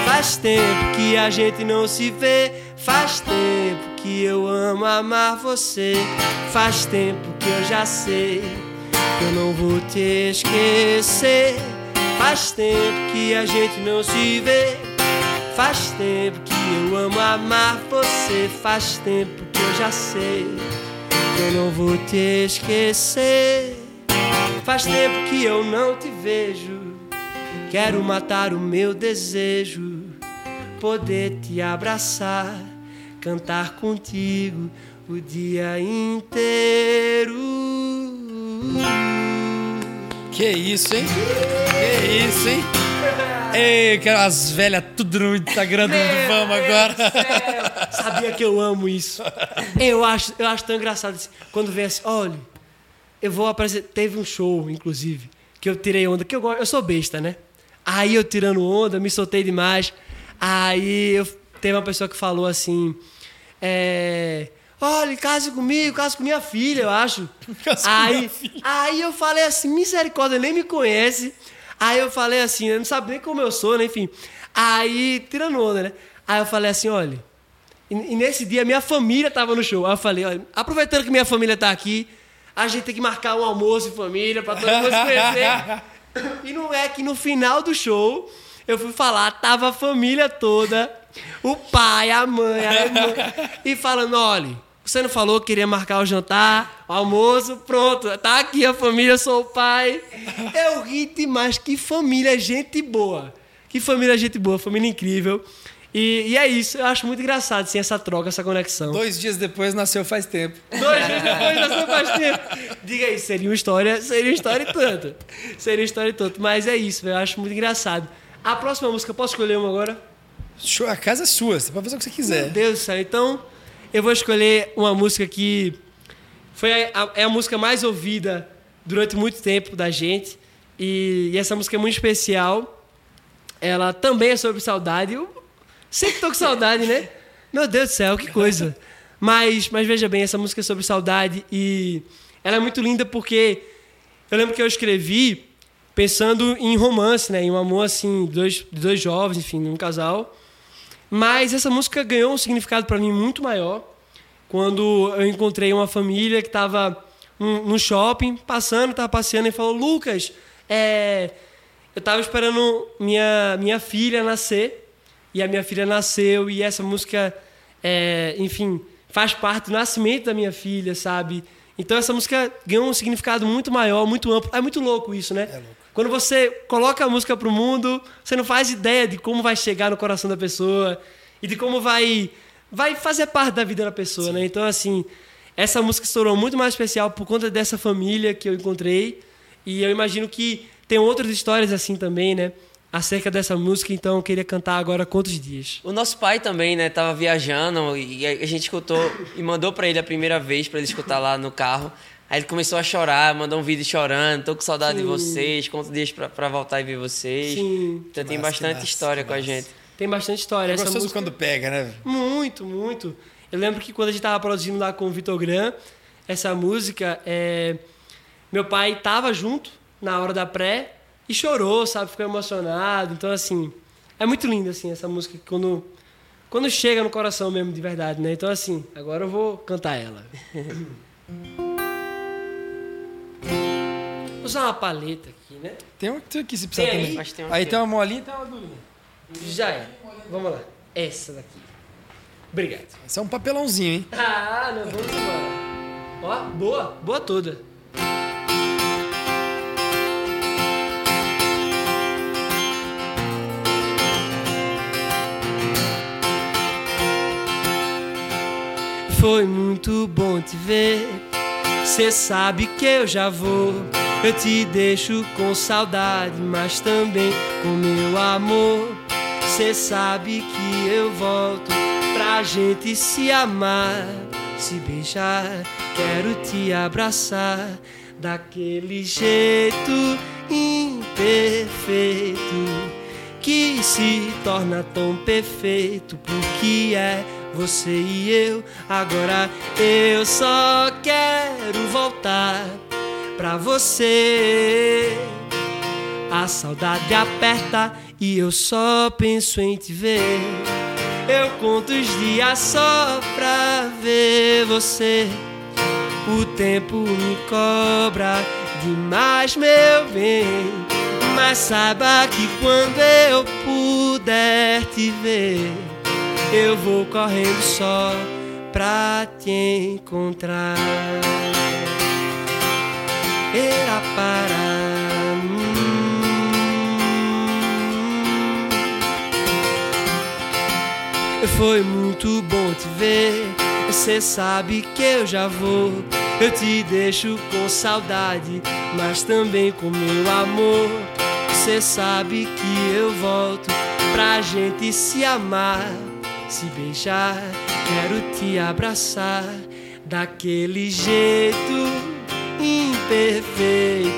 [SPEAKER 2] Faz tempo que a gente não se vê. Faz tempo que eu amo amar você. Faz tempo que eu já sei que eu não vou te esquecer. Faz tempo que a gente não se vê. Faz tempo que eu amo amar você. Faz tempo que eu já sei que eu não vou te esquecer. Faz tempo que eu não te vejo. Quero matar o meu desejo, poder te abraçar, cantar contigo o dia inteiro.
[SPEAKER 1] Que isso, hein? Que isso, hein? Ei, quero as velhas tudo no Instagram do Vamos agora.
[SPEAKER 2] Sabia que eu amo isso. Eu acho, eu acho tão engraçado assim, quando vem assim, olha, eu vou apresentar. Teve um show, inclusive, que eu tirei onda, que eu gosto, eu sou besta, né? Aí eu tirando onda, me soltei demais. Aí eu, teve uma pessoa que falou assim: é, Olha, case comigo, case com minha filha, eu acho.
[SPEAKER 1] Case
[SPEAKER 2] aí,
[SPEAKER 1] filha.
[SPEAKER 2] aí eu falei assim: misericórdia, nem me conhece. Aí eu falei assim, eu não sabe nem como eu sou, né? Enfim. Aí, tirando onda, né? Aí eu falei assim: olha. E, e nesse dia minha família tava no show. Aí eu falei: olha, aproveitando que minha família tá aqui, a gente tem que marcar um almoço em família pra todo mundo se conhecer. E não é que no final do show eu fui falar, tava a família toda, o pai, a mãe, a irmã, e falando: olha, Você não falou que queria marcar o jantar, o almoço, pronto. Tá aqui a família, eu sou o pai. Eu ri demais. Que família, gente boa. Que família, gente boa, família incrível. E, e é isso, eu acho muito engraçado assim, essa troca, essa conexão.
[SPEAKER 1] Dois dias depois nasceu faz tempo.
[SPEAKER 2] Dois dias depois nasceu faz tempo. Diga aí, seria uma história, seria uma história e tanto. Seria uma história e tanto. Mas é isso, eu acho muito engraçado. A próxima música, posso escolher uma agora?
[SPEAKER 1] A casa é sua, você pode fazer o que você
[SPEAKER 2] Meu
[SPEAKER 1] quiser.
[SPEAKER 2] Deus do céu. Então, eu vou escolher uma música que foi a, a- é a música mais ouvida durante muito tempo da gente. E, e essa música é muito especial. Ela também é sobre saudade. Eu sempre tô com saudade, né? Meu Deus do céu, que coisa. Mas, mas veja bem, essa música é sobre saudade e ela é muito linda porque eu lembro que eu escrevi pensando em romance, né? Em um amor assim, dois, dois jovens, enfim, um casal. Mas essa música ganhou um significado para mim muito maior quando eu encontrei uma família que estava no shopping, passando, estava passeando e falou: Lucas, é, eu estava esperando minha, minha filha nascer e a minha filha nasceu e essa música, é, enfim, faz parte do nascimento da minha filha, sabe? Então essa música ganhou um significado muito maior, muito amplo. É muito louco isso, né? Quando você coloca a música pro mundo, você não faz ideia de como vai chegar no coração da pessoa e de como vai vai fazer parte da vida da pessoa, né? Então assim, essa música se tornou muito mais especial por conta dessa família que eu encontrei e eu imagino que tem outras histórias assim também, né? Acerca dessa música, então eu queria cantar agora quantos dias.
[SPEAKER 3] O nosso pai também, né, tava viajando e a a gente escutou e mandou pra ele a primeira vez pra ele escutar lá no carro. Aí ele começou a chorar, mandou um vídeo chorando, tô com saudade de
[SPEAKER 2] Sim.
[SPEAKER 3] vocês, quantos dias pra, pra voltar e ver vocês.
[SPEAKER 2] Sim.
[SPEAKER 3] Então tem
[SPEAKER 1] massa, que
[SPEAKER 3] bastante
[SPEAKER 1] massa,
[SPEAKER 3] história
[SPEAKER 1] que
[SPEAKER 3] com a
[SPEAKER 1] massa.
[SPEAKER 3] gente.
[SPEAKER 2] Tem bastante história.
[SPEAKER 1] É
[SPEAKER 2] Essa
[SPEAKER 1] gostoso
[SPEAKER 2] música...
[SPEAKER 1] quando pega, né?
[SPEAKER 2] Muito, muito. Eu lembro que quando a gente tava produzindo lá com o Vitor Gran, essa música, é, meu pai tava junto na hora da pré e chorou, sabe? Ficou emocionado. Então, assim, é muito linda, assim, essa música quando, quando chega no coração mesmo, de verdade, né? Então, assim, agora eu vou cantar ela. Vou usar uma paleta aqui, né?
[SPEAKER 1] Tem um tem aqui se precisar
[SPEAKER 2] Tem aí?
[SPEAKER 1] também.
[SPEAKER 3] Mas tem um
[SPEAKER 1] aí tem uma molinha e tem uma durinha.
[SPEAKER 2] Já é. Vamos lá. Essa daqui. Obrigado.
[SPEAKER 1] Isso é um papelãozinho, hein?
[SPEAKER 2] Ah, não, vamos embora. Ó, boa, boa toda. Foi muito bom te ver. Cê sabe que eu já vou. Eu te deixo com saudade, mas também com meu amor. Cê sabe que eu volto pra gente se amar, se beijar. Quero te abraçar daquele jeito imperfeito que se torna tão perfeito porque é você e eu. Agora eu só quero voltar pra você. A saudade aperta e eu só penso em te ver. Eu conto os dias só pra ver você. O tempo me cobra demais, meu bem. Mas saiba que quando eu puder te ver, eu vou correndo só pra te encontrar. Era para. Foi muito bom te ver. Você sabe que eu já vou. Eu te deixo com saudade, mas também com meu amor. Você sabe que eu volto pra gente se amar, se beijar. Quero te abraçar daquele jeito imperfeito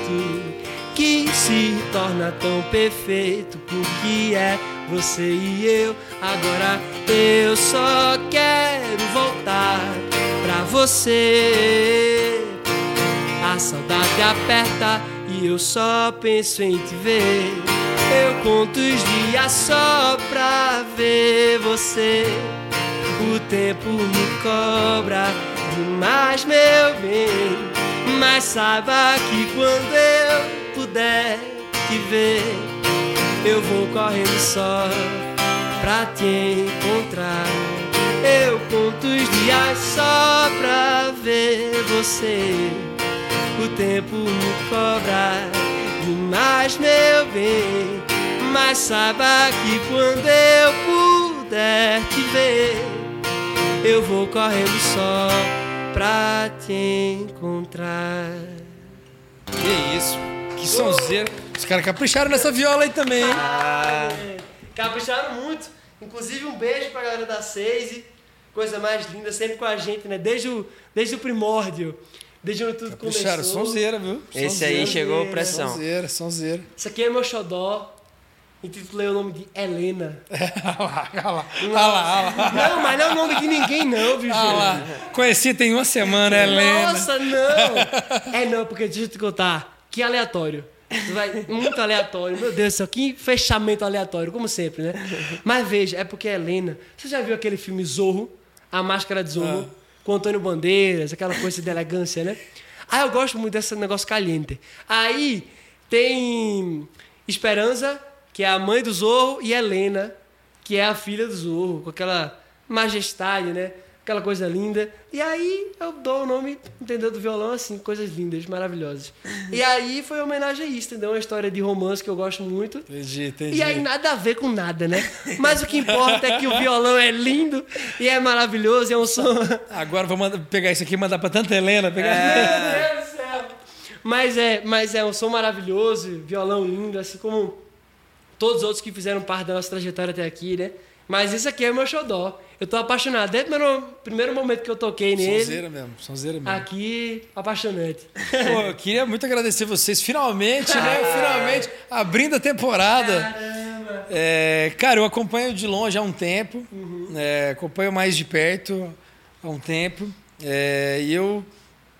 [SPEAKER 2] que se torna tão perfeito porque é você e eu. Agora eu só quero voltar pra você. A saudade aperta e eu só penso em te ver. Eu conto os dias só pra ver você. O tempo me cobra demais, meu bem. Mas saiba que quando eu puder te ver, eu vou correndo só pra te encontrar. Eu conto os dias só pra ver você. O tempo me cobra demais, meu bem. Mas saiba que quando eu puder te ver, eu vou correndo só pra te encontrar.
[SPEAKER 1] Que isso? Que sonzeira. Os caras capricharam nessa viola aí também, hein?
[SPEAKER 3] Ah,
[SPEAKER 2] Capricharam muito. Inclusive, um beijo pra galera da Seise. Coisa mais linda, sempre com a gente, né? Desde o, desde o primórdio. Desde onde tudo
[SPEAKER 1] Capricharam,
[SPEAKER 2] começou.
[SPEAKER 1] sonzeira, viu?
[SPEAKER 3] esse aí
[SPEAKER 2] Sonzeira.
[SPEAKER 3] chegou pressão.
[SPEAKER 1] Sonzeira, sonzeira.
[SPEAKER 2] Isso aqui é meu xodó. Intitulei o nome de Helena.
[SPEAKER 1] Olha lá, olha lá, olha lá.
[SPEAKER 2] Não, mas não é o nome de ninguém, não, viu,
[SPEAKER 1] lá. Conheci tem uma semana, Helena.
[SPEAKER 2] Nossa, não! É não, porque deixa eu te contar. Que aleatório. Vai, muito aleatório. Meu Deus do céu, que fechamento aleatório, como sempre, né? Mas veja, é porque a Helena. Você já viu aquele filme Zorro? A Máscara de Zorro? Com Antônio Bandeiras, aquela coisa de elegância, né? Ah, eu gosto muito desse negócio caliente. Aí tem Esperança, que é a mãe do Zorro, e Helena, que é a filha do Zorro, com aquela majestade, né? Aquela coisa linda. E aí eu dou o nome, entendeu, do violão assim, coisas lindas, maravilhosas. E aí foi homenagem a isso, entendeu? Uma história de romance que eu gosto muito.
[SPEAKER 1] Entendi, entendi.
[SPEAKER 2] E aí nada a ver com nada, né? Mas o que importa é que o violão é lindo e é maravilhoso, e é um som.
[SPEAKER 1] Agora vou mandar- pegar isso aqui e mandar pra tanta Helena. Pegar...
[SPEAKER 2] Meu Deus do céu. Mas é, mas é um som maravilhoso, violão lindo, assim como todos os outros que fizeram parte da nossa trajetória até aqui, né? Mas esse aqui é o meu xodó. Eu tô apaixonado. Desde o primeiro, primeiro momento que eu toquei nele,
[SPEAKER 1] Sonzeira mesmo, sonzeira mesmo.
[SPEAKER 2] aqui, apaixonante.
[SPEAKER 1] Pô, eu queria muito agradecer vocês. Finalmente, né? Finalmente, abrindo a temporada.
[SPEAKER 2] Caramba!
[SPEAKER 1] É, cara, eu acompanho de longe há um tempo. é, acompanho mais de perto há um tempo. é, e eu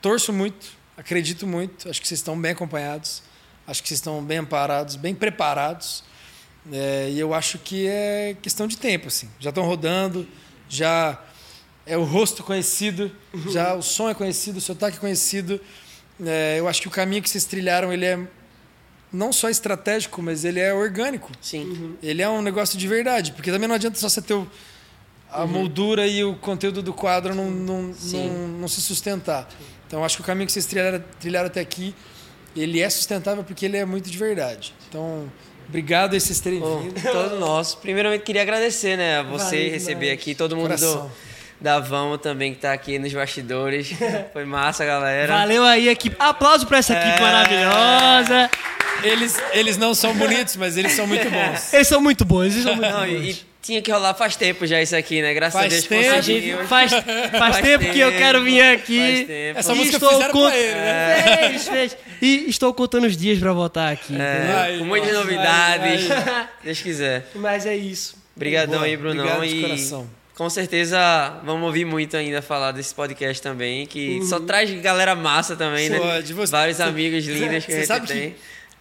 [SPEAKER 1] torço muito, acredito muito. Acho que vocês estão bem acompanhados. Acho que vocês estão bem amparados, bem preparados. É, e eu acho que é questão de tempo, assim. Já estão rodando, já é o rosto conhecido, já o som é conhecido, o sotaque é conhecido. É, eu acho que o caminho que vocês trilharam, ele é não só estratégico, mas ele é orgânico.
[SPEAKER 3] Sim.
[SPEAKER 1] Ele é um negócio de verdade, porque também não adianta só você ter o- a moldura e o conteúdo do quadro não, não,
[SPEAKER 3] Sim.
[SPEAKER 1] não, não se sustentar. Então, eu acho que o caminho que vocês trilharam, trilharam até aqui, ele é sustentável porque ele é muito de verdade. Então, obrigado a vocês terem
[SPEAKER 3] Bom,
[SPEAKER 1] vindo.
[SPEAKER 3] todo nosso. Primeiramente, queria agradecer, né, a você
[SPEAKER 2] Valeu
[SPEAKER 3] receber
[SPEAKER 2] demais.
[SPEAKER 3] aqui, todo mundo
[SPEAKER 1] Coração.
[SPEAKER 3] do, da Vamo também que tá aqui nos bastidores. Foi massa, galera.
[SPEAKER 2] Valeu aí, equipe. Aplauso pra essa equipe
[SPEAKER 3] É.
[SPEAKER 2] maravilhosa.
[SPEAKER 1] Eles, eles não são bonitos, mas eles são muito bons.
[SPEAKER 2] Eles são muito bons, eles são muito
[SPEAKER 3] Não,
[SPEAKER 2] bons.
[SPEAKER 3] e, e tinha que rolar faz tempo já isso aqui, né? Graças
[SPEAKER 1] Faz
[SPEAKER 3] a Deus
[SPEAKER 1] tempo.
[SPEAKER 3] Conseguimos.
[SPEAKER 2] gente faz, faz, tempo que eu quero vir aqui.
[SPEAKER 3] Faz tempo.
[SPEAKER 1] Essa música
[SPEAKER 2] estou
[SPEAKER 1] fizeram
[SPEAKER 2] con-
[SPEAKER 1] pra ele, né?
[SPEAKER 2] Fez, fez. E estou contando os dias pra voltar aqui.
[SPEAKER 3] É,
[SPEAKER 1] Aí,
[SPEAKER 3] com muitas
[SPEAKER 1] nossa,
[SPEAKER 3] novidades.
[SPEAKER 2] aí.
[SPEAKER 3] Deus quiser.
[SPEAKER 2] Mas é isso.
[SPEAKER 3] Obrigadão
[SPEAKER 1] Boa,
[SPEAKER 3] aí, Brunão.
[SPEAKER 1] obrigado de
[SPEAKER 3] e
[SPEAKER 1] coração.
[SPEAKER 3] com certeza vamos ouvir muito ainda falar desse podcast também, que só traz galera massa também,
[SPEAKER 1] Pô,
[SPEAKER 3] né?
[SPEAKER 1] de você-
[SPEAKER 3] Vários
[SPEAKER 1] cê-
[SPEAKER 3] amigos lindos que a
[SPEAKER 1] Você
[SPEAKER 3] gente
[SPEAKER 1] sabe
[SPEAKER 3] tem.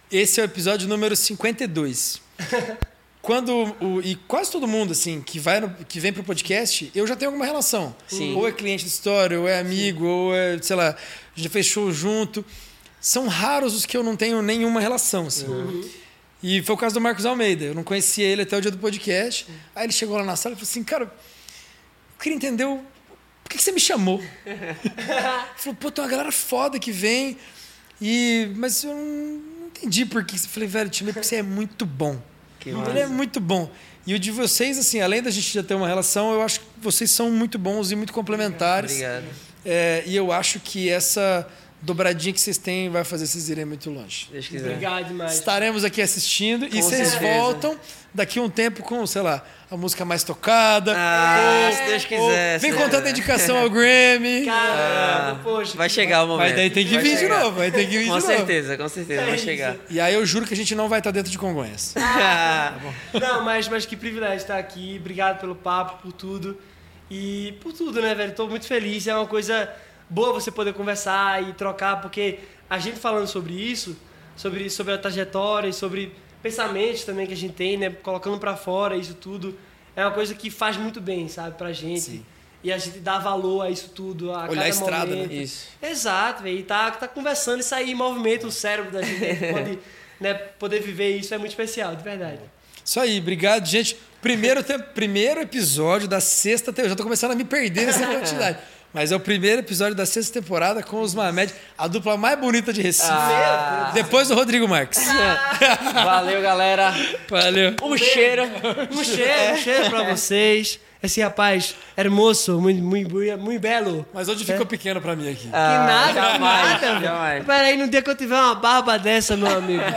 [SPEAKER 1] que esse é o episódio número 52. Quando o, e quase todo mundo assim que vai no- que vem pro podcast, eu já tenho alguma relação.
[SPEAKER 3] Sim.
[SPEAKER 1] Ou é cliente de história, ou é amigo, ou é, sei lá, já fez show junto. São raros os que eu não tenho nenhuma relação, assim. E foi o caso do Marcos Almeida. Eu não conhecia ele até o dia do podcast. Aí ele chegou lá na sala e falou assim, cara, eu queria entender o... por que, que você me chamou? Falou, pô, tem uma galera foda que vem, e... mas eu não entendi por que. Eu falei, velho, te chamei porque você é muito bom.
[SPEAKER 3] Que
[SPEAKER 1] Ele
[SPEAKER 3] massa.
[SPEAKER 1] é muito bom. E o de vocês, assim, além da gente já ter uma relação, eu acho que vocês são muito bons e muito complementares.
[SPEAKER 3] Obrigado.
[SPEAKER 1] É, e eu acho que essa dobradinha que vocês têm vai fazer vocês irem muito longe.
[SPEAKER 3] Deus quiser.
[SPEAKER 2] Obrigado demais.
[SPEAKER 1] Estaremos aqui assistindo e
[SPEAKER 3] Com
[SPEAKER 1] vocês
[SPEAKER 3] certeza.
[SPEAKER 1] voltam daqui a um tempo com, sei lá, a música mais tocada.
[SPEAKER 3] Ah,
[SPEAKER 1] ou-
[SPEAKER 3] se Deus
[SPEAKER 1] ou
[SPEAKER 3] quiser,
[SPEAKER 1] Vem
[SPEAKER 3] Deus
[SPEAKER 1] tanta
[SPEAKER 3] quiser.
[SPEAKER 1] dedicação ao Grammy.
[SPEAKER 2] Caramba, poxa.
[SPEAKER 3] Vai chegar o momento.
[SPEAKER 1] Mas daí tem que
[SPEAKER 3] Vai
[SPEAKER 1] vir de
[SPEAKER 3] chegar.
[SPEAKER 1] novo, vai ter que vir
[SPEAKER 3] Com
[SPEAKER 1] de novo.
[SPEAKER 3] certeza, com certeza, vai chegar.
[SPEAKER 1] E aí eu juro que a gente não vai estar dentro de Congonhas.
[SPEAKER 2] Não, mas, mas que privilégio estar aqui. Obrigado pelo papo, por tudo. E por tudo, né, velho? Tô muito feliz. É uma coisa boa você poder conversar e trocar, porque a gente falando sobre isso, sobre, sobre a trajetória e sobre pensamentos também que a gente tem, né? Colocando pra fora isso tudo, é uma coisa que faz muito bem, sabe, pra gente.
[SPEAKER 1] Sim.
[SPEAKER 2] E a gente dá valor a isso tudo, a
[SPEAKER 1] Olhar
[SPEAKER 2] cada
[SPEAKER 1] a estrada, né?
[SPEAKER 2] momento.
[SPEAKER 3] Isso.
[SPEAKER 2] Exato, velho. E tá, tá conversando e sair em movimento o cérebro da gente. pode, né, poder viver isso é muito especial, de verdade.
[SPEAKER 1] Isso aí, obrigado, gente. Primeiro, primeiro episódio da sexta temporada. Eu já tô começando a me perder nessa quantidade. Mas é o primeiro episódio da sexta temporada com os Mamed, a dupla mais bonita de Recife. Depois do Rodrigo Marques.
[SPEAKER 3] Valeu, galera.
[SPEAKER 1] Valeu.
[SPEAKER 3] Um cheiro.
[SPEAKER 2] Um cheiro, um cheiro pra vocês. Esse rapaz hermoso, muito, muito, muito belo.
[SPEAKER 1] Mas hoje ficou pequeno pra mim aqui.
[SPEAKER 2] Que nada,
[SPEAKER 3] jamais,
[SPEAKER 2] nada, velho.
[SPEAKER 3] jamais.
[SPEAKER 2] Pera aí, no dia que eu tiver uma barba dessa, meu amigo.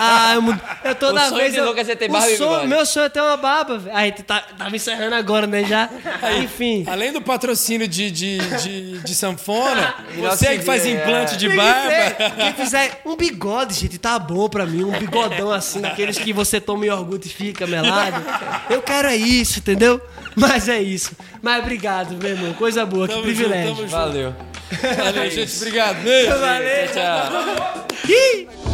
[SPEAKER 2] Ah, eu, eu toda
[SPEAKER 3] O sonho
[SPEAKER 2] vez.
[SPEAKER 3] de
[SPEAKER 2] eu-
[SPEAKER 3] Lucas é ter barba e
[SPEAKER 2] sonho-. Meu sonho é ter uma barba, velho. A gente tá, tá me encerrando agora, né? Já. Enfim.
[SPEAKER 1] Além do patrocínio de, de, de, de sanfona, você que faz implante
[SPEAKER 3] é.
[SPEAKER 1] de barba.
[SPEAKER 2] quem fizer um bigode, gente, tá bom pra mim. Um bigodão assim, daqueles que você toma iogurte e fica melado. Eu quero é isso, entendeu? Mas é isso. Mas obrigado, meu irmão. Coisa boa, que
[SPEAKER 1] Tamo
[SPEAKER 2] privilégio.
[SPEAKER 1] junto, tamo junto.
[SPEAKER 3] Valeu.
[SPEAKER 1] Valeu, gente. Obrigado. Beijo.
[SPEAKER 2] Valeu.
[SPEAKER 3] Tchau.
[SPEAKER 2] Ih!